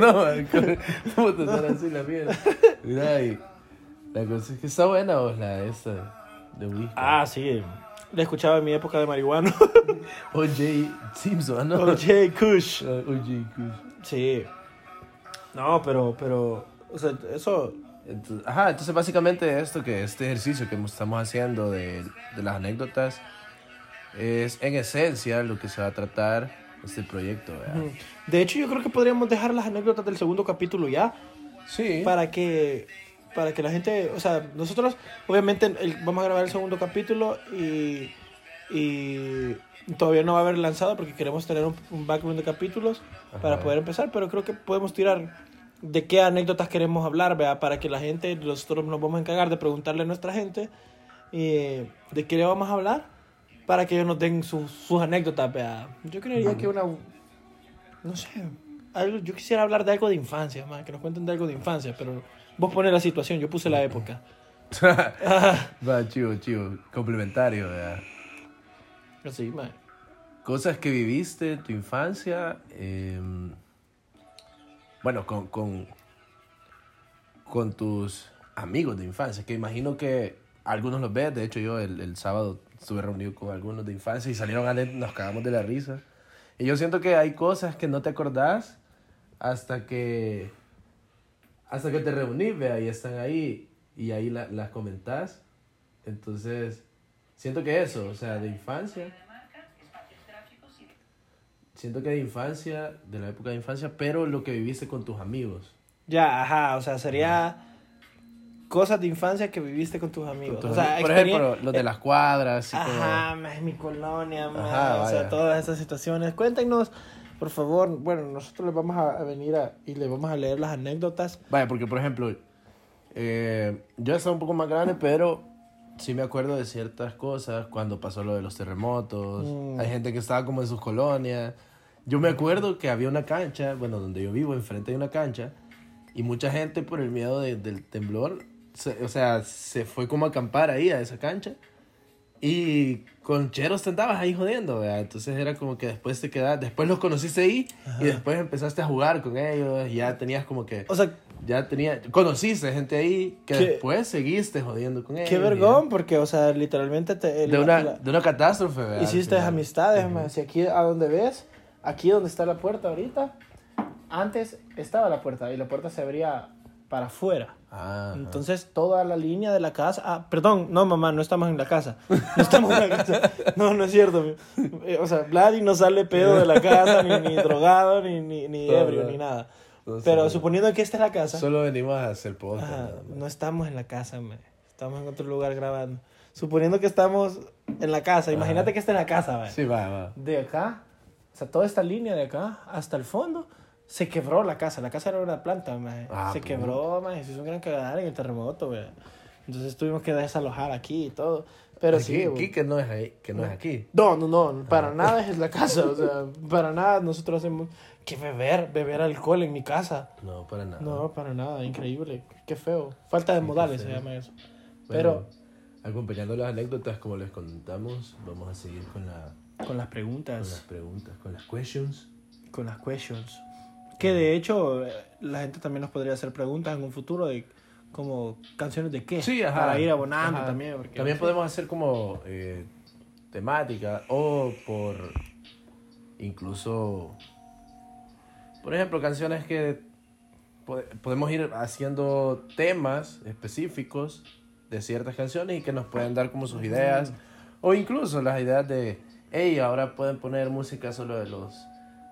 no, madre, ¿cómo te sale así la mierda? Mira, y la cosa es que está buena vos, la esta de whisky. Ah, sí. La escuchaba en mi época de marihuana. O.J. Simpson, ¿no? OJ Kush. Ah, O.J. Kush. Sí. No, pero, pero, o sea, eso, Entonces, ajá, entonces básicamente esto que este ejercicio que estamos haciendo de, de las anécdotas es en esencia lo que se va a tratar este proyecto, de hecho yo creo que podríamos dejar las anécdotas del segundo capítulo ya, Sí. para que, para que la gente, o sea, nosotros, obviamente, el- vamos a grabar el segundo capítulo y, y todavía no va a haber lanzado porque queremos tener un, un background de capítulos para poder empezar, pero creo que podemos tirar de qué anécdotas queremos hablar, ¿verdad? Para que la gente, nosotros nos vamos a encargar de preguntarle a nuestra gente eh, de qué le vamos a hablar para que ellos nos den sus- sus anécdotas, vea. Yo creería que una, no sé, algo, yo quisiera hablar de algo de infancia, man, que nos cuenten de algo de infancia, pero vos pones la situación, yo puse la época. Va, chivo, chivo. Complementario, ¿verdad? Así, man. Cosas que viviste en tu infancia. eh, bueno, con, con, con tus amigos de infancia, que imagino que algunos los ves. De hecho, yo el, el sábado estuve reunido con algunos de infancia y salieron a leer, nos cagamos de la risa. Y yo siento que hay cosas que no te acordás hasta que hasta que te reunís, vea, y están ahí y ahí la- las comentás. Entonces, siento que eso, o sea, de infancia. Siento que de infancia, de la época de infancia, pero lo que viviste con tus amigos. Ya, ajá, o sea, sería cosas de infancia que viviste con tus amigos. Con tus o sea, amigos. Por ejemplo, los de las cuadras. como- Ajá, ma, es mi colonia, Ajá, o sea, todas esas situaciones. Cuéntenos, por favor. Bueno, nosotros les vamos a a venir a, y les vamos a leer las anécdotas. Vaya, porque por ejemplo, eh, yo estaba un poco más grande, pero sí me acuerdo de ciertas cosas cuando pasó lo de los terremotos. Mm. Hay gente que estaba como en sus colonias. Yo me acuerdo que había una cancha, bueno, donde yo vivo, enfrente de una cancha, y mucha gente por el miedo de- del temblor, se- o sea, se fue como a acampar ahí a esa cancha. Y con cheros te andabas ahí jodiendo, ¿verdad? Entonces era como que después te quedas, después los conociste ahí y después empezaste a jugar con ellos y ya tenías como que O sea, ya tenía, conociste gente ahí que Qué- después seguiste jodiendo con ellos. qué vergón, porque, o sea, literalmente te, ya- De una, la- de una catástrofe, ¿verdad? hiciste amistades, ma. Si aquí a donde ves, aquí donde está la puerta ahorita, antes estaba la puerta y la puerta se abría para afuera. Ah, Entonces toda la línea de la casa, ah, perdón, no mamá, no estamos en la casa, no estamos en la casa, no, no es cierto, Eh, o sea, Vladi no sale pedo de la casa, ni, ni drogado, ni, ni, ni No, ebrio, no. ni nada, No, pero solo- suponiendo que esta es la casa, Solo venimos a hacer podcast. ajá, más. no estamos en la casa, man. estamos en otro lugar grabando, suponiendo que estamos en la casa, imagínate que esta es la casa, man. Sí, va, va. de acá, sea, toda esta línea de acá hasta el fondo, se quebró la casa. La casa era una planta, maje. Ah, se quebró, maje. Se hizo un gran cagadal en el terremoto, güey. Entonces tuvimos que desalojar aquí y todo. Pero aquí, sí, aquí que no es ahí, que no es aquí. No, no, no, para nada es la casa, o sea, para nada nosotros hacemos que beber, beber alcohol en mi casa. No, para nada. No, para nada, increíble, qué feo. Falta de Sí, modales se llama eso. Bueno, Pero acompañando las anécdotas, como les contamos, vamos a seguir con, la, con las con preguntas. las preguntas, con las questions. con las questions. Que de hecho, eh, la gente también nos podría hacer preguntas en un futuro de como canciones de qué. Sí, ajá. Para ir abonando Ajá. también. Porque, También sí. podemos hacer como eh, temática o por incluso, por ejemplo, canciones que po- podemos ir haciendo temas específicos de ciertas canciones y que nos pueden dar como sus ideas o incluso las ideas de, hey, ahora pueden poner música solo de los,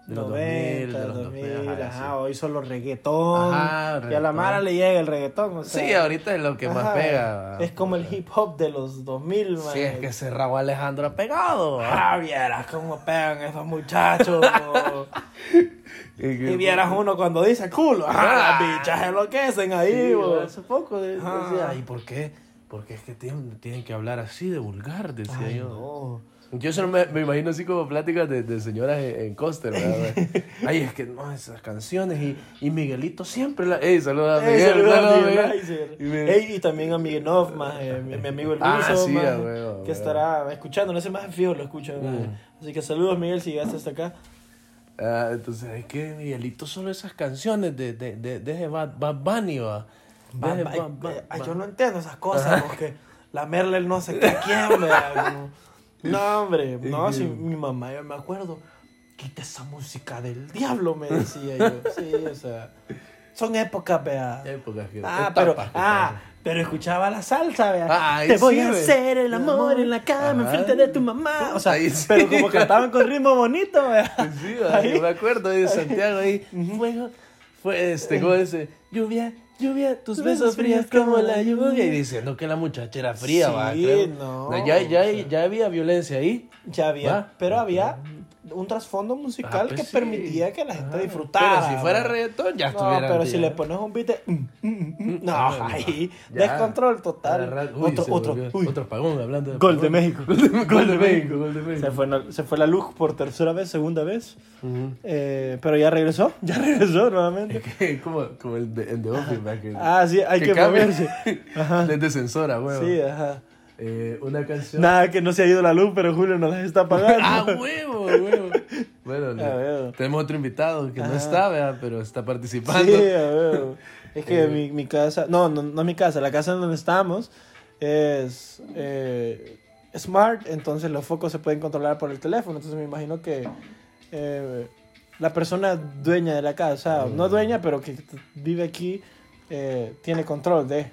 de los 2000, 90, de los 2000, 2000, ajá, ajá, sí. hoy solo reggaetón. Ajá, Y a la. Mara le llega el reggaetón. o sea, Sí, ahorita es lo que más ajá, pega. Es como el hip hop de los 2000, man. Sí, es que ese Raúl Alejandro ha pegado. Ah, vieras cómo pegan esos muchachos. y vieras uno cuando dice culo. Ah, las bichas enloquecen ahí, Sí, hace poco Ajá. decía, ¿y por qué? Porque es que tienen, tienen que hablar así de vulgar, decía Ay, yo. no. Yo solo me, me imagino así como pláticas de, de señoras en, en Coster, ¿verdad? Ay, es que no, esas canciones y, y Miguelito siempre la... Ey, saluda a Ey, Miguel, saludos a saluda a Miguel Miguel. Y me- Ey, y también a Miguel Noff, más, eh, mi, mi amigo el Ah, Luso, sí, más, a huevo, a que estará escuchando, no sé más fijo lo escucha. Mm. Así que saludos Miguel si llegaste hasta acá. Ah, entonces, es que Miguelito solo esas canciones de, de, de, de Bad, Bad Bunny, va. Bad- Bad- yo no entiendo esas cosas, porque la Merle no sé qué quién, vea, como- No, hombre, no, si mi mamá, yo me acuerdo, quita esa música del diablo, me decía yo. Sí, o sea, son épocas, vea. Épocas que... Ah, pero, que ah, pero escuchaba la salsa, vea. Ay, Te voy sí, a hacer el amor en la cama, Ajá. enfrente de tu mamá. O sea, Ahí sí. pero como cantaban con ritmo bonito, vea. Sí, Ahí. yo me acuerdo de Santiago ahí. Fuego, fue este, ¿cómo dice? Lluvia, lluvia, tus besos frías como la lluvia. Y diciendo que la muchacha era fría, Sí, va. creo. no, ya, ya, o sea. ya había violencia ahí. Ya había, Va. pero había un trasfondo musical Ah, pues que sí. permitía que la gente Ajá. disfrutara. Pero si fuera reggaetón, ya No, estuviera. pero si le pones un beat de... mm, mm, mm, no, Ah, ahí, ya. descontrol total. Uy, otro, otro, uy, otro apagón hablando de Gol de. México. Gol de México, gol de México. Se fue, la- se fue la luz por tercera vez, segunda vez. Eh, pero ya regresó, ya regresó nuevamente. como, como el de, el de Office, ¿verdad? que, Ah, sí, hay que, cambia. moverse. Ajá. Desde censora, huevo. Sí, ajá. Eh, una canción. Nada que no se ha ido la luz, pero Julio nos las está pagando. Ah, huevo, huevo. Bueno, le- A ver. tenemos otro invitado que no Ajá. está, ¿verdad? pero está participando. Sí, a ver. Es que Eh. mi, mi casa, no, no, no mi casa, la casa en donde estamos es eh, smart, entonces los focos se pueden controlar por el teléfono. Entonces me imagino que eh, la persona dueña de la casa, no dueña, pero que vive aquí, eh, tiene control de.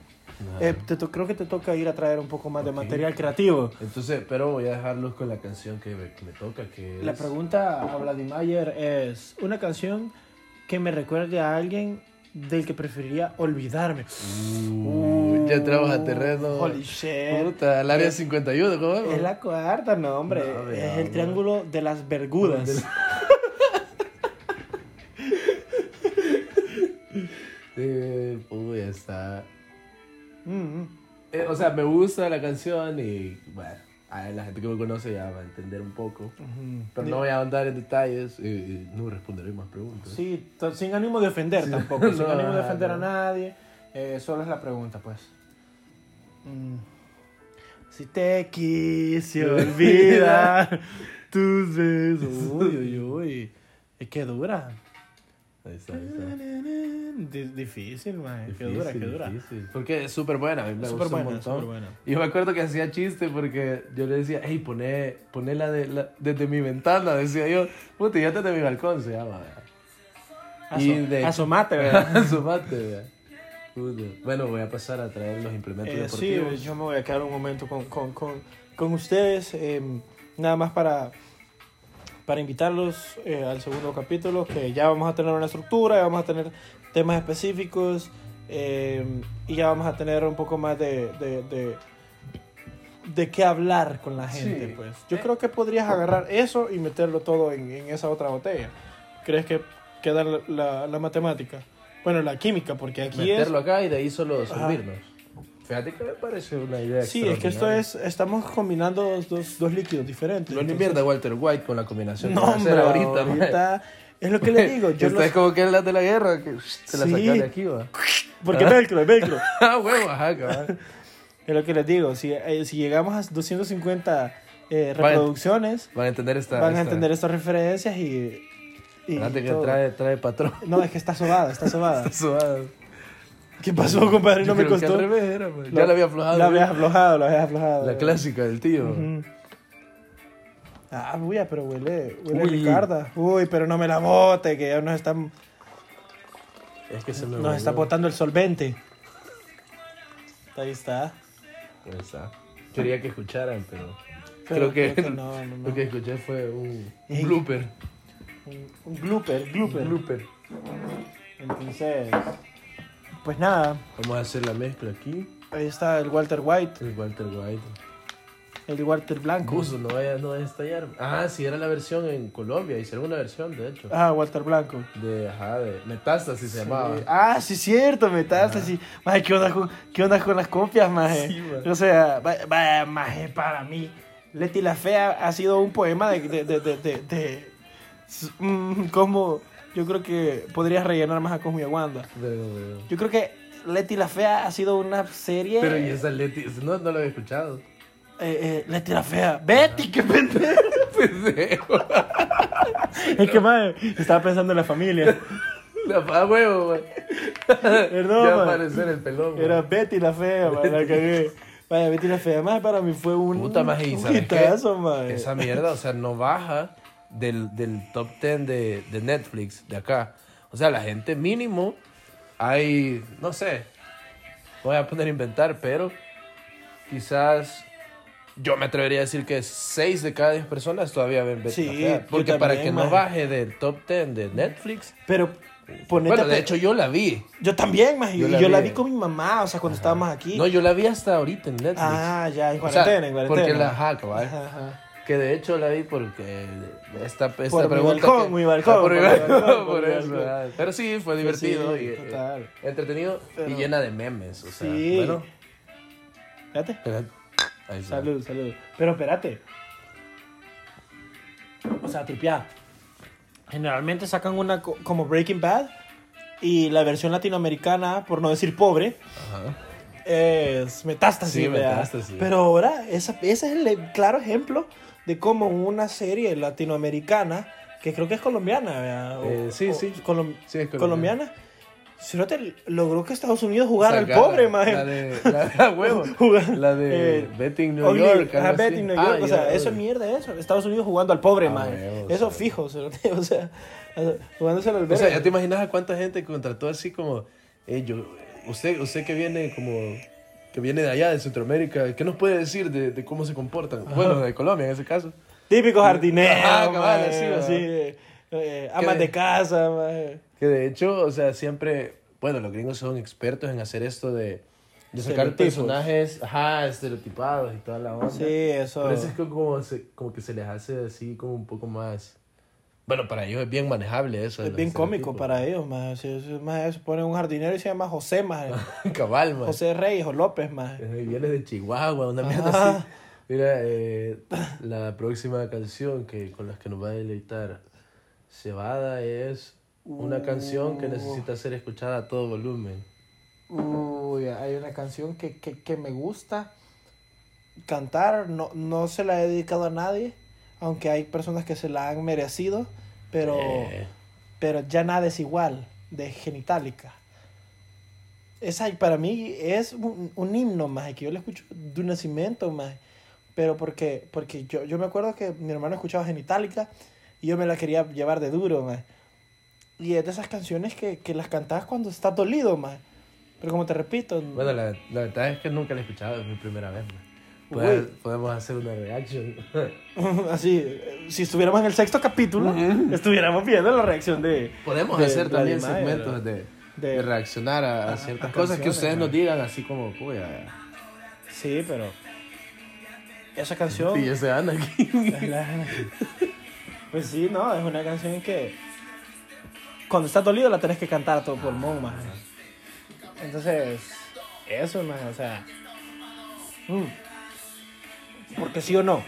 Eh, te creo que te toca ir a traer un poco más de Ok. material creativo. Entonces, pero voy a dejarlos con la canción que me, que me toca, que La es- pregunta a Vladimir es una canción que me recuerde a alguien del que preferiría olvidarme. Uh, ya entramos a terreno. Holy shit. Puta, al área 51, ¿cómo Es la cuarta, no, hombre. No, es el triángulo de las vergudas. Del- Eh, uy, está. Mm, Eh, o sea, me gusta la canción y, bueno, a la gente que me conoce ya va a entender un poco. Pero no voy a andar en detalles y, y no responderé más preguntas. Sí, sin ánimo de ofender Sí. tampoco. Sin No, ánimo de ofender a nadie. Eh, solo es la pregunta, pues. Mm. Si te quise olvidar tus besos. Uy, uy, uy. Es que dura. Ahí está, ahí está. Di- Difícil, man. Qué dura, qué dura. difícil. Porque es súper buena, me Súper un buena, montón. buena. Y yo me acuerdo que hacía chiste porque yo le decía, hey, poné, poné la, de, la desde mi ventana, decía yo, puta, ya desde mi balcón se llama, ¿verdad? Y de- Asomate, ¿verdad? Sumate, ¿verdad? Bueno, voy a pasar a traer los implementos Eh, sí, deportivos. yo me voy a quedar un momento con, con, con, con ustedes, eh, nada más para, para invitarlos eh, al segundo capítulo, que ya vamos a tener una estructura, ya vamos a tener temas específicos eh, y ya vamos a tener un poco más de, de, de, de qué hablar con la gente. Sí. Pues. Yo Eh. creo que podrías agarrar eso y meterlo todo en, en esa otra botella. ¿Crees que queda la, la, la matemática? Bueno, la química, porque aquí es... Meterlo acá y de ahí solo Ajá. servirnos. Fíjate que me parece una idea Sí, es que esto es, estamos combinando dos, dos, dos líquidos diferentes. No entonces- invierta Walter White con la combinación que No, va a hacer hombre, ahorita. ahorita, es lo que le digo. Yo Esta los- es como que es la de la guerra, que se la Sí. sacan de aquí, va. Porque velcro, es velcro. ah, huevo, ajá, cabal. Es lo que les digo. Si, eh, si llegamos a 250 eh, reproducciones, Van a entender esta. van a esta- entender estas referencias y. y Fíjate que todo. trae, trae patrón. No, es que está sobada, está sobada. Está suave. ¿Qué pasó, compadre? No Yo me creo que costó. al revés era, pues. Lo- Ya la había aflojado. La yo. habías aflojado, la habías aflojado. La clásica del tío. Ujú. Ah, uy, pero huele, huele Uy. Ricarda. Uy, pero no me la bote, que ya nos están Es que se me Nos está botando el solvente. Ahí está. Ahí está. Quería que escucharan, pero. Pero creo que, creo que no, no, no. lo que escuché fue un, blooper. Un, un blooper, blooper. Un blooper. Entonces, pues nada, Vamos a hacer la mezcla aquí. ahí está el Walter White, El Walter White. El Walter Blanco. Buzo, no vaya, no vaya a estallar. Ah, sí, era la versión en Colombia. Hicieron una versión, de hecho. Ah, Walter Blanco. De, ajá, de Metástasis se llamaba. Sí. Ah, sí, cierto, metástasis. Maje, ¿qué onda con, qué onda con las copias, maje? Sí, maje. o sea, vaya, maje, para mí, Leti la Fea ha sido un poema de... de, de, de, de- mm, como yo creo que podrías rellenar más a Cosmo y a Wanda. Pero, pero- Yo creo que Leti la Fea ha sido una serie... pero y esa Leti, no, no lo había escuchado. Eh, eh, Leti la Fea. Betty, qué pendejo. Pendejo. es que, maje, estaba pensando en la familia. La pa huevo. Perdón, Ya man. aparecer el pelón. Era güey. Betty la fea, man, la cagué. Vaya, Betty la fea, más para mí fue un, Puta man. Esa mierda, o sea, no baja del, del top 10 de, de Netflix de acá. O sea, la gente mínimo hay, no sé, voy a poner a inventar, pero quizás yo me atrevería a decir que 6 de cada 10 personas todavía ven Betty Sí, yo Porque para también, que no maje. baje del top 10 de Netflix. Pero ponete Bueno, de hecho yo la vi. yo también, más. yo la yo la vi. vi con mi mamá, o sea, cuando estábamos aquí. No, yo la vi hasta ahorita en Netflix. ah, ya, en O sea, cuarentena, en cuarentena. Porque la ajá, cabal. Ajá, ajá. Que de hecho la vi porque esta, esta Por mi pregunta. balcón, que- mi balcón, Ah, por mi mi balcón, balcón, por por mi eso. balcón. Pero sí, fue divertido sí, y eh, total. entretenido y Pero- llena de memes. O sea, Sí. bueno. Espérate. espera. Ahí está. Salud, salud. Pero espérate. O sea, tripear. Generalmente sacan una co- como Breaking Bad y la versión latinoamericana, por no decir pobre, Ajá. es Metástasis. Sí, ¿verdad? Metástasis. Pero ahora, esa, ese es el claro ejemplo de cómo una serie latinoamericana, que creo que es colombiana, ¿verdad? O- Eh, sí, o- sí. colom- Sí, es colombiana. colombiana. Si no te logró que Estados Unidos jugara al pobre, maje. La de. La, huevo. Jugar- La de eh, Betting New York. ajá. Betting New Ah, York, o sea, eso es mierda eso. Estados Unidos jugando al pobre, Ah, man. huevo, Eso sea. fijo, cerote, o sea, jugándoselo al O sea, ya te imaginas a cuánta gente contrató así como. Eh, yo, usted, usted que viene como. Que viene de allá, de Centroamérica, ¿qué nos puede decir de, de cómo se comportan? Bueno, de Colombia en ese caso. Típico jardinero, Ajá, cabal, man, así, así, ¿verdad? Eh, amas de casa, man. Que de hecho, o sea, siempre. Bueno, los gringos son expertos en hacer esto de. De sacar personajes, ajá, estereotipados y toda la onda. Sí, eso. Por eso es que como, se- como que se les hace así como un poco más... Bueno, para ellos es bien manejable eso. Es bien cómico para ellos, man. Si más se pone un jardinero y se llama José, man. Cabal, man. José Reyes o López, man. Eh, Viene de Chihuahua, una mierda Ajá. así. Mira, eh, la próxima canción que, con las que nos va a deleitar Cebada es una canción que Uh. necesita ser escuchada a todo volumen. Uy, hay una canción que, que, que me gusta cantar, no, no se la he dedicado a nadie, aunque hay personas que se la han merecido, pero, Eh, pero ya nada es igual, de Genitalica. Esa para mí es un, un himno más, que yo lo escucho de un nacimiento más, pero porque, porque yo, yo me acuerdo que mi hermano escuchaba Genitalica y yo me la quería llevar de duro más. Y es de esas canciones que, que las cantas cuando estás dolido más. Pero como te repito, bueno, la, la verdad es que nunca la he escuchado, es mi primera vez. man. Uy. Puede- Podemos hacer una reaction. así, si estuviéramos en el sexto capítulo, estuviéramos viendo la reacción de... Podemos de hacer también Vladimir, segmentos de, de- de reaccionar a, a ciertas a cosas que ustedes ¿no? nos digan, así como, puya, Sí, pero... Esa canción... y ese Ana aquí. es la- Pues sí, no, es una canción que... Cuando estás dolido la tenés que cantar a todo pulmón, más. Entonces, eso, más, o sea... mm. Porque sí o no,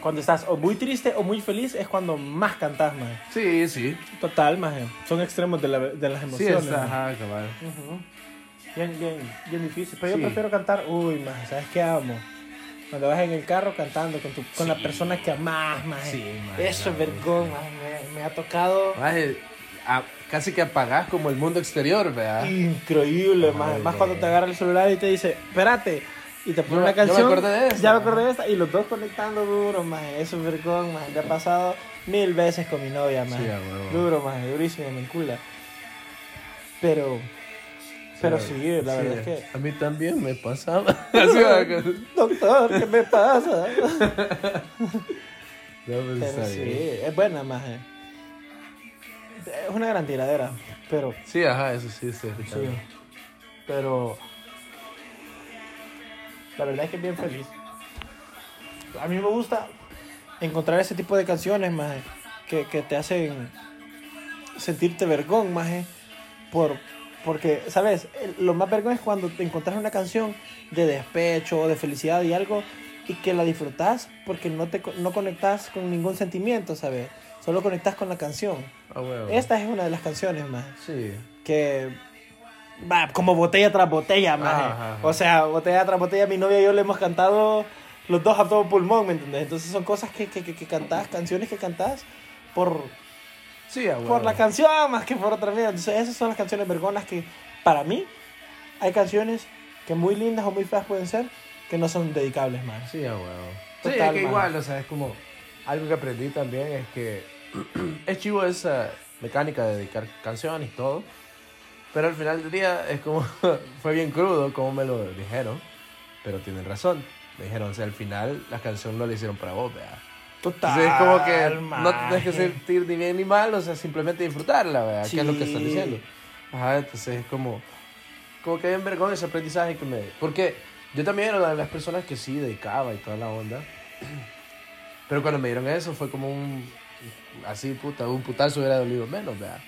cuando estás o muy triste o muy feliz es cuando más cantas, más. Sí, sí. Total, más. Son extremos de, la- de las Sí, emociones. está, maje. ajá, cabal. Bien, bien, bien difícil. Pero Sí. yo prefiero cantar, uy, más, ¿sabes qué amo? Cuando vas en el carro cantando con, tu, con la persona que amás, más. Sí, maje, Eso es vergón, maje, me, me ha tocado Maje, a- casi que apagás como el mundo exterior, ¿verdad? increíble, más. Ay, Más cuando te agarra el celular y te dice, espérate. Y te pone Yo- una yo me canción. acordé de esa, Ya me maje. acordé de esta. Y los dos conectando duro, más. Eso es vergón. Me ha pasado mil veces con mi novia, más. Sí. Duro, más. Durísimo, me encula. Pero. Pero sí, la verdad es que. A mí también me pasaba. Doctor, ¿qué me pasa? No, pues Pero sí, bien. es buena, maje. Es una gran tiradera, pero. Sí, ajá, eso sí, Sí. escuchando. Pero. La verdad es que es bien feliz. A mí me gusta encontrar ese tipo de canciones, maje, que, que te hacen sentirte vergón, maje, por, porque, ¿sabes? Lo más vergón es cuando te encontrás una canción de despecho o de felicidad y algo y que la disfrutas porque no te no conectas con ningún sentimiento, ¿sabes? Solo conectas con la canción. Ah, huevo. Esta es una de las canciones, más Sí. que va como botella tras botella, ajá. O sea, botella tras botella, mi novia y yo le hemos cantado los dos a todo pulmón, ¿me entiendes? Entonces son cosas que, que, que, que cantás, canciones que cantás por, Sí, por la canción más que por otra mierda. Entonces esas son las canciones vergonas que para mí hay canciones que muy lindas o muy feas pueden ser que no son dedicables, más. Sí, a huevo. Sí, Total, es que man. igual, o sea, es como algo que aprendí también es que es chivo esa mecánica de dedicar canciones y todo, pero al final del día es como, fue bien crudo como me lo dijeron, pero tienen razón. Me dijeron, o sea, al final la canción no la hicieron para vos, ¿verdad? Total. Entonces es como que no maje. tienes que sentir ni bien ni mal, o sea, simplemente disfrutarla, ¿verdad? Que es lo que están Sí. diciendo. Ajá, entonces es como, como que bien vergüenza ese aprendizaje que me... Porque yo también era una de las personas que sí dedicaba y toda la onda. Pero cuando me dieron eso fue como un. Así, puta, un putazo hubiera dolido menos, ¿verdad?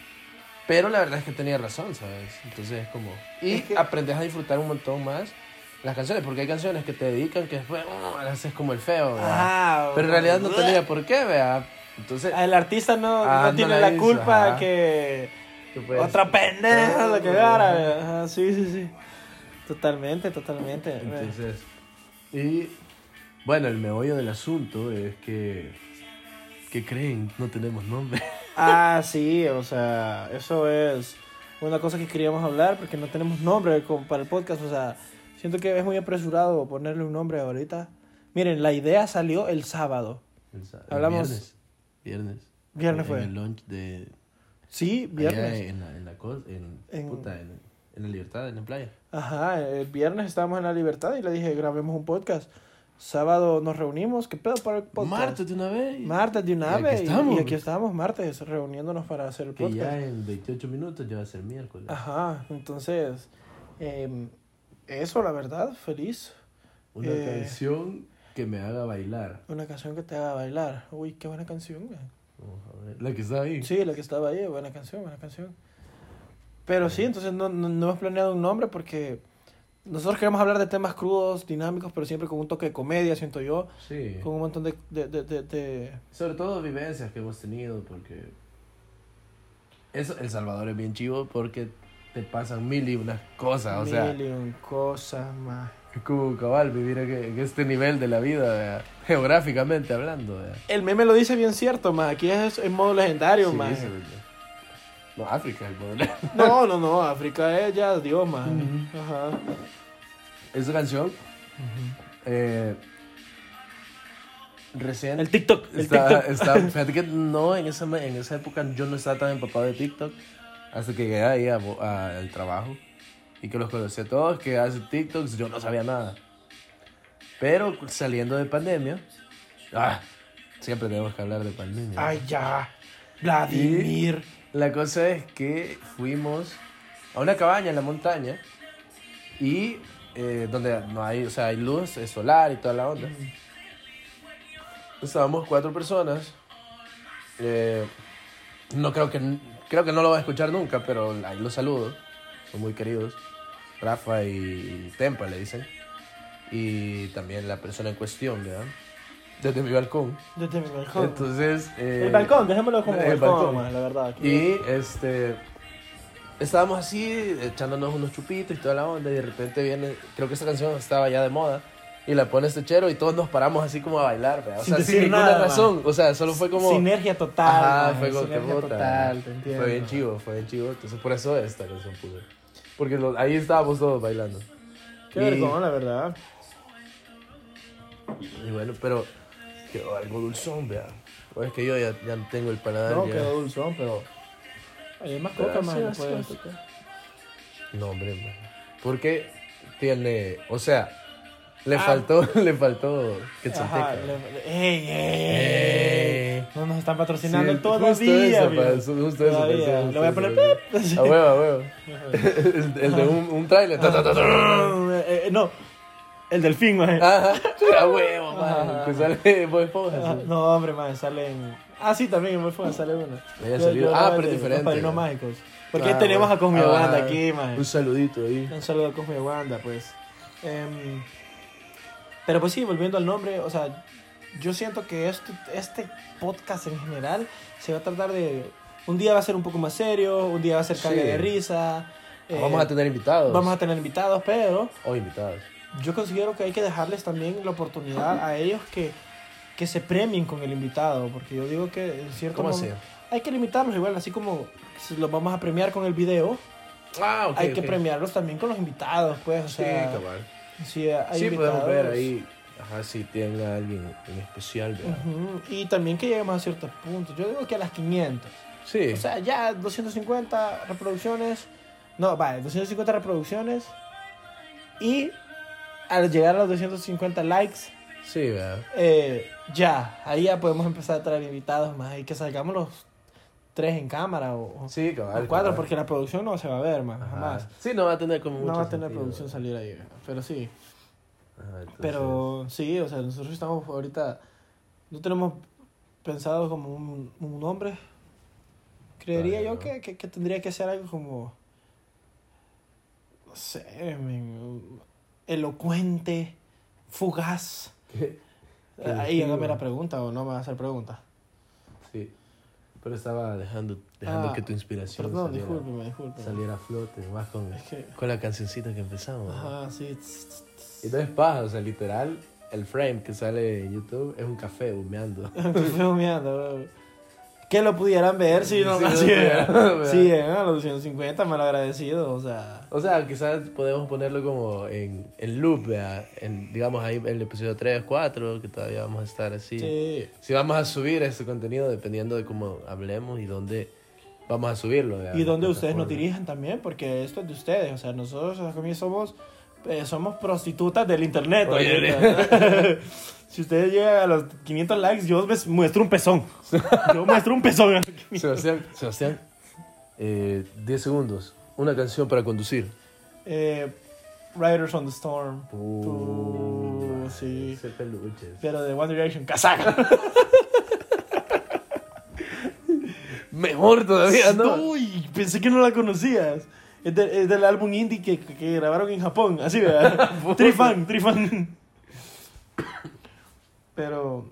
Pero la verdad es que tenía razón, ¿sabes? Entonces es como. Y Es que- aprendes a disfrutar un montón más las canciones, porque hay canciones que te dedican que después oh, las haces como el feo, ¿verdad? Ah, Pero en realidad no tenía por qué, ¿verdad? Entonces. El artista no, Ah, no tiene la la hizo, culpa ajá. que otra pendeja Ah, cagara. Ajá, sí, sí, sí. Totalmente, totalmente. Entonces, y bueno, el meollo del asunto es que, que creen, no tenemos nombre. Ah, sí, o sea, eso es una cosa que queríamos hablar porque no tenemos nombre como para el podcast. O sea, siento que es muy apresurado ponerle un nombre ahorita. Miren, la idea salió el sábado. El Hablamos- Viernes. Viernes. Viernes En fue. el lunch de... Sí, viernes. en la, en la, cos- en, En- puta, en, en la libertad, en la playa. Ajá, el viernes estábamos en la libertad y le dije, grabemos un podcast. Sábado nos reunimos, ¿qué pedo para el podcast? Martes de una vez. Martes de una Y aquí vez. Y, estamos. y aquí estamos, martes, reuniéndonos para hacer el Que podcast. ya en 28 minutos ya va a ser miércoles. Ajá, entonces, em, eso, la verdad, feliz. Una Eh. canción que me haga bailar. Una canción que te haga bailar. Uy, qué buena canción. Vamos a ver. La que está ahí. Sí, la que estaba ahí, buena canción, buena canción. Pero sí, entonces no, no, no hemos planeado un nombre porque nosotros queremos hablar de temas crudos, dinámicos, pero siempre con un toque de comedia, siento yo. Sí. Con un montón de... de, de, de- de- Sobre todo vivencias que hemos tenido, porque eso, El Salvador es bien chivo porque te pasan mil y unas cosas, o sea, mil y un cosas más. es como cabal vivir en, este nivel de la vida, ¿verdad? geográficamente hablando. ¿verdad? El meme lo dice bien cierto, más. Aquí es en modo legendario, Sí, más. no, África, el poder. No, no, no, África es ya Dios, más. Ajá. Esa canción, eh, recién... El TikTok, el Está, TikTok. está- fíjate que no, en esa, en esa época yo no estaba tan empapado de TikTok hasta que llegué ahí al trabajo y que los conocí a todos, que hacen TikToks, yo no sabía nada. Pero saliendo de pandemia, ah, siempre tenemos que hablar de pandemia. Ay, ya. Vladimir. La cosa es que fuimos a una cabaña en la montaña y eh, donde no hay, o sea, hay luz es solar y toda la onda. Estábamos cuatro personas. Eh, no creo que creo que no lo va a escuchar nunca, pero ahí los saludo. Son muy queridos. Rafa y Tempa le dicen. Y también la persona en cuestión, ¿verdad? Desde mi balcón. Desde mi balcón. Entonces. eh, el balcón, dejémoslo como el balcón, balcón. man, la verdad. aquí. y este. Estábamos así, echándonos unos chupitos y toda la onda, y de repente viene. Creo que esa canción estaba ya de moda. Y la pone este chero y todos nos paramos así como a bailar, ¿verdad? O Sin sea, sin decir ninguna nada, razón. O sea, solo fue como. Sinergia total. Ajá, man, fue como sinergia total, te entiendo. Fue bien chivo, fue bien chivo. Entonces por eso esta canción puse. Porque lo- ahí estábamos todos bailando. Qué Y- vergüenza, la verdad. Y bueno, pero quedó algo dulzón, vea. O es que yo ya, ya no tengo el paladar. No, ya. quedó dulzón, pero. Hay más coca, man. sí. No, hombre, man. Porque tiene. O sea, le Ah. faltó, le faltó quetzalteca. ey, ey, Eh. ey. No nos están patrocinando Sí, todavía. Justo eso, pa, eso, justo eso. Todavía. pensé, Le voy a justo poner eso. A huevo, a huevo. el, el de un, un trailer. Eh, eh, no, el delfín, man. Ajá, a huevo, man. Ajá. Que sale Bob Esponja. Sí. No, hombre, man, salen. Ah, sí, también en Wi-Fi sale uno. Yo- salido- yo ah, pero diferente, Los mágicos. Porque Ah, tenemos a Cosmi Ah, Wanda aquí, man. Un saludito ahí. Un saludo a Cosme Wanda, pues. Em, pero pues sí, volviendo al nombre, o sea, yo siento que este, este podcast en general se va a tratar de... Un día va a ser un poco más serio, un día va a ser Sí. de risa. eh, Vamos a tener invitados. vamos a tener invitados, pero O invitados. yo considero que hay que dejarles también la oportunidad a ellos que, que se premien con el invitado, porque yo digo que en cierto ¿Cómo modo- hay que limitarlos igual, así como si los vamos a premiar con el video, Ah, ok. hay que premiarlos también con los invitados, pues, o Sí, sea, cabal. Si hay Sí, podemos ver ahí. Ajá, si tienen a alguien en especial, ¿verdad? y también que lleguemos a ciertos puntos. Yo digo que a las 500. Sí. O sea, ya 250 reproducciones. No, vale, 250 reproducciones. Y al llegar a los 250 likes, sí, ¿verdad? eh, ya, ahí ya podemos empezar a traer invitados más y que salgamos los tres en cámara o, o Sí, cabal. cuatro, cabal. porque la producción no se va a ver más, Ajá. jamás. Sí, no va a tener como mucho No va a tener sentido. producción salir ahí, pero sí. Ajá, entonces- Pero sí, o sea, nosotros estamos ahorita no tenemos pensado como un, un nombre. Creería yo que, que, que tendría que ser algo como. No sé, elocuente, fugaz. ¿Qué? Qué Ahí hágame la pregunta o no me va a hacer pregunta. Sí. Pero estaba dejando, dejando Ah, que tu inspiración Perdón, saliera, discúlpeme, discúlpeme. saliera a flote, más con, Es que. con la cancioncita que empezamos. ¿no? Ajá, sí. Y no es paja, o sea, literal, el frame que sale en YouTube es un café humeando. Estoy humeando, Que lo pudieran ver si no Sí, pudieran ver. Sí, eh, a los 150 mal agradecido, o sea. O sea, quizás podemos ponerlo como en, en loop, ¿vea? En, digamos ahí el episodio 3, 4, que todavía vamos a estar así. Sí. Si vamos a subir este contenido dependiendo de cómo hablemos y dónde vamos a subirlo. ¿vea? Y donde La ustedes nos dirigen también, porque esto es de ustedes. O sea, nosotros aquí somos, eh, somos prostitutas del internet. Oye, ahorita. si ustedes llegan a los 500 likes, yo les muestro un pezón. Yo muestro un pezón. Sebastián, Sebastián eh, 10 segundos. Una canción para conducir. Eh, Riders on the Storm. Uh, Uh, sí. Pero de One Direction, casaca. Mejor todavía, ¿no? Uy, pensé que no la conocías. Es, de- es del álbum indie que, que, grabaron en Japón. Así, ¿verdad? Trifan, Trifan. Pero.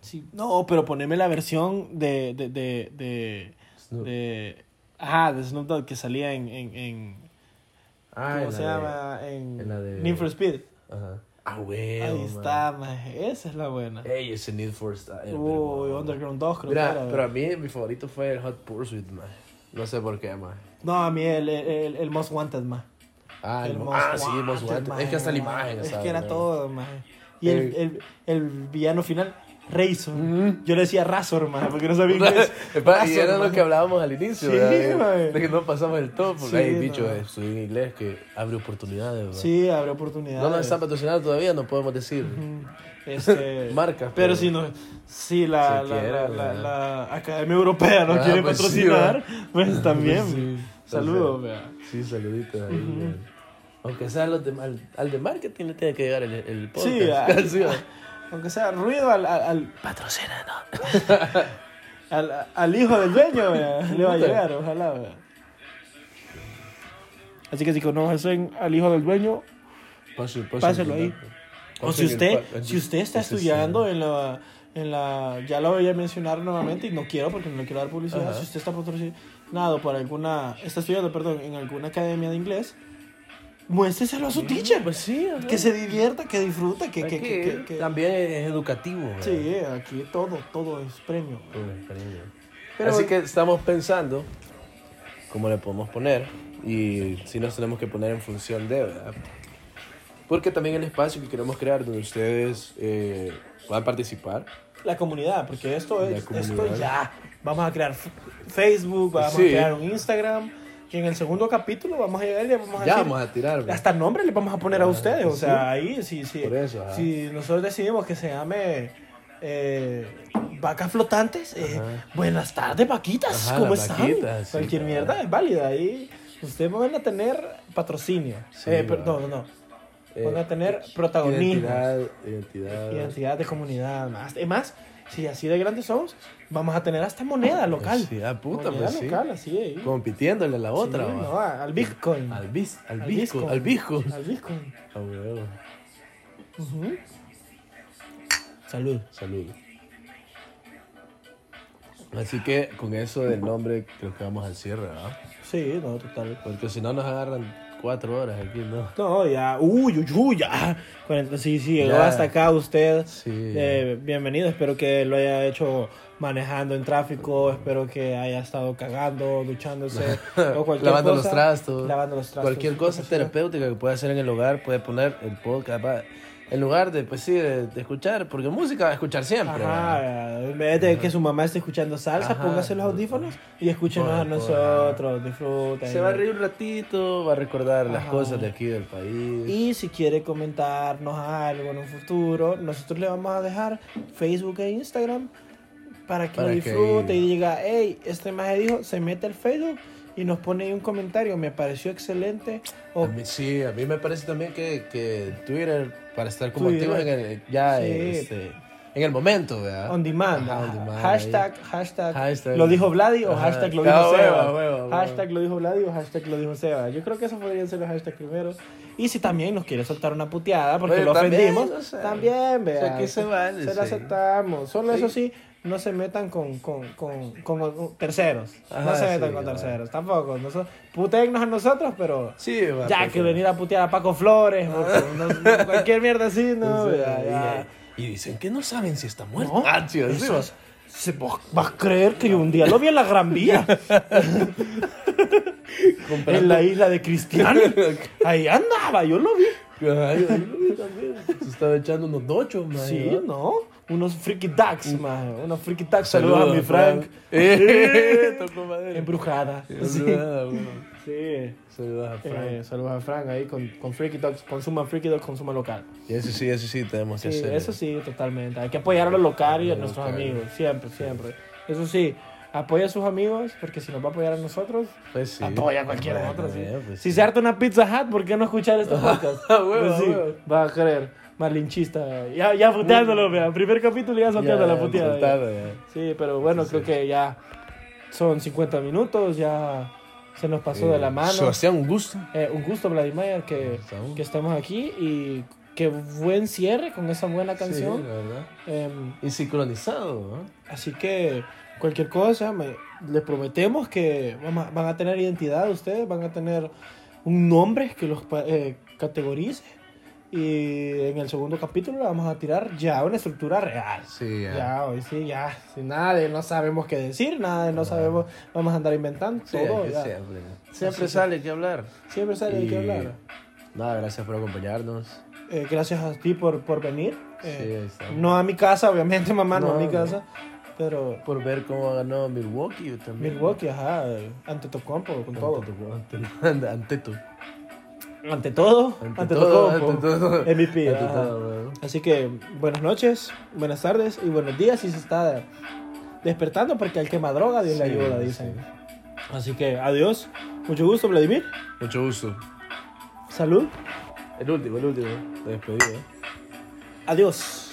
Sí, no, pero poneme la versión de. de, de, de, de- ajá, de Snoop Dogg que salía en. en, en Ah, ¿Cómo en se llama? En, en la de- Need for Speed. Ajá. Ah, güey. Ahí está, maje, esa es la buena. Ey, ese Need for Style. Uy, Underground 2 creo Mira, que era. pero a mí mi favorito fue el Hot Pursuit, man. No sé por qué, man. No, a mí el, el, el, el Most Wanted, más. Ah, el, El Mo- Most ah sí, Most Wanted, Wanted. Es que hasta la imagen, Es ¿sabes? que era man? todo, maje. Y el, el, el villano final, Razor. Ujú. Yo le decía Razor, maje, porque no sabía inglés. Epa, y Razor, era lo maje. que hablábamos al inicio, Sí, ¿verdad? man. De que no pasamos el top. Porque Sí, hay bicho no. de estudiar en inglés que abre oportunidades, ¿verdad? Sí, habrá oportunidades. No nos están patrocinando todavía, no podemos decir. Ujú. Este, Marcas, Pero pero- si no, si la, la, quiere, la, la, Academia Europea nos Ah, quiere pues sí, patrocinar, pues también. Sí. Saludos, vea. Sí, saluditos ahí. Aunque sea los de, al, al de marketing le tiene que llegar el, el podcast. Sí, man. Aunque sea ruido al, al, al, Patrocínanos. al, al hijo del dueño, vea, le va a llegar, ojalá. vea. Así que si conocen al hijo del dueño, Páselo, Páselo ahí. O si usted, si usted está estudiando en la, en la, ya lo voy a mencionar nuevamente y no quiero porque no le quiero dar publicidad. Ajá. Si usted está patrocinado por alguna, está estudiando, perdón, en alguna academia de inglés, muéstreselo a su teacher. Pues sí, ajá. Que se divierta, que disfrute, que, que, Aquí que, que- que- También es educativo. ¿verdad? Sí, aquí todo, todo es premio. Todo es. Pero- Así que estamos pensando cómo le podemos poner y si nos tenemos que poner en función de, ¿verdad? Porque también el espacio que queremos crear donde ustedes eh, van a participar. La comunidad, porque esto es, esto ya, vamos a crear Facebook, vamos Sí. a crear un Instagram, y en el segundo capítulo vamos a llegar y le vamos a Ya decir, vamos a tirar. hasta nombre le vamos a poner a Ah, ustedes, o sí. sea, ahí sí, sí. Por eso, ajá. si nosotros decidimos que se llame eh, Vacas Flotantes, eh, buenas tardes, vaquitas, Ajá, ¿cómo están? vaquitas, sí, Cualquier claro. mierda es válida, ahí ustedes van a tener patrocinio, Sí, eh, no, no, van a tener protagonismo. Identidad, identidad. identidad de comunidad más. Además, si así de grandes somos, vamos a tener hasta moneda local. Sí, ah, puta, moneda pues sí. local, así ahí. Compitiéndole a la otra. Sí, al Bitcoin. Al bis, al Al bisco, Bitcoin. al bisco. Al Bitcoin. Huevo. Salud. Salud. Así que con eso del nombre creo que vamos al cierre, ¿verdad? Sí, no, total. Porque si no nos agarran cuatro horas aquí, ¿no? No, ya, uy, uy, uy, ya. 40, sí, sí, llegó Ya. hasta acá usted. Sí. Eh, bienvenido, espero que lo haya hecho manejando en tráfico, espero que haya estado cagando, duchándose o cualquier lavando cosa. los trastos. Lavando los trastos. Cualquier cosa terapéutica que pueda hacer en el hogar, puede poner el podcast. va, En lugar de, pues sí, de, de escuchar, porque música va a escuchar siempre. Ajá, en vez de que su mamá esté escuchando salsa, Ajá. póngase los audífonos y escúchenos a nosotros, disfruten. Se va a reír un ratito, va a recordar las Ajá. cosas de aquí del país. Y si quiere comentarnos algo en un futuro, nosotros le vamos a dejar Facebook e Instagram para que Para lo que- disfrute y diga, hey, este maje dijo, se mete al Facebook y nos pone ahí un comentario, me pareció excelente. O, A mí- sí, a mí me parece también que, que Twitter, para estar como activos en el, ya Sí. este, en el momento, ¿verdad? On demand. Ajá, on demand, hashtag, hashtag, Hashtag. ¿Lo dijo Vladi o Ajá. hashtag lo Ah, dijo huevo, Seba? Hashtag lo dijo Vladi o hashtag lo dijo Seba. Yo creo que esos podrían ser los hashtags primero. Y si también nos quiere soltar una puteada porque lo también, ofendimos, también, vea. o sea, se vale, Se lo sí. aceptamos. Solo Sí. eso sí, no se metan con, con, con, con terceros. no se metan sí, con terceros. Tampoco. Nosotros, putéennos a nosotros, pero... Sí, va, Ya que venir a putear a Paco Flores, o no- cualquier mierda así, no, sea, ya, ya. Y, dicen que no saben si está muerto. No, Ah, tío, sí, eso va. es- se- vos vas a creer que yo un día lo vi en la Gran Vía, Comprando- en la isla de Cristiano. Ahí andaba, yo lo vi. Ay, lo vi también. Se estaba echando unos dochos, man. Sí, ¿no? Unos freaky ducks, man. Unos freaky ducks. Saludos Saludos a mi Frank. Eh, tocó madera. Embrujada. Sí. Embrujada. Sí. Saludos a Frank. Eh, saludos a Frank ahí con, con Freaky Dogs. Consuman Freaky Dogs, consuma local. Y eso sí, eso sí tenemos que Sí, hacer. eso sí, totalmente. Hay que apoyar a los locales y a nuestros amigos. Siempre, siempre. Eso sí, apoya a sus amigos porque si nos va a apoyar a nosotros, Pues sí. apoya a cualquier Bueno, otro. sí. pues si sí. se harta una Pizza Hut, ¿por qué no escuchar este podcast? Ah, huevo, Pues va a creer. Malinchista. Ya, ya puteándolo, vean. Primer capítulo ya soltando la puteada. ya. Sí, pero bueno, creo que ya son 50 minutos, ya se nos pasó de la Eh, mano. Sebastián, un gusto. Eh, un gusto, Vladimir, que, que estamos aquí y qué buen cierre con esa buena canción. Sí, la verdad. Em, Y sincronizado, ¿no? así que cualquier cosa, me- les prometemos que vamos van a tener identidad ustedes, van a tener un nombre que los eh, categorice. Y en el segundo capítulo le vamos a tirar ya una estructura real. Sí, ya. Ya, hoy sí, ya. Sin nada de no sabemos qué decir, nada de no sabemos, vamos a andar inventando Sí, todo. que ya. siempre. Siempre Así sale que hablar. Siempre sale Y- hablar. Nada, gracias por acompañarnos. Eh, gracias a ti por, por venir. Sí, Eh, está. no a mi casa, obviamente, mamá, no, No, a mi no. Pero Por ver cómo ganó Milwaukee también. Milwaukee, ajá, ante Tocompo, con todo. Ante, ante, ante tu. Ante todo, Ante ante, todo, Tocompo. ante todo. MVP, Ante todo. Así que buenas noches, buenas tardes y buenos días si se está despertando porque al que madroga Dios le ayuda, sí. dicen. Así que adiós, mucho gusto Vladimir, Mucho gusto. salud, El último, el último. Te despedí, ¿eh? adiós.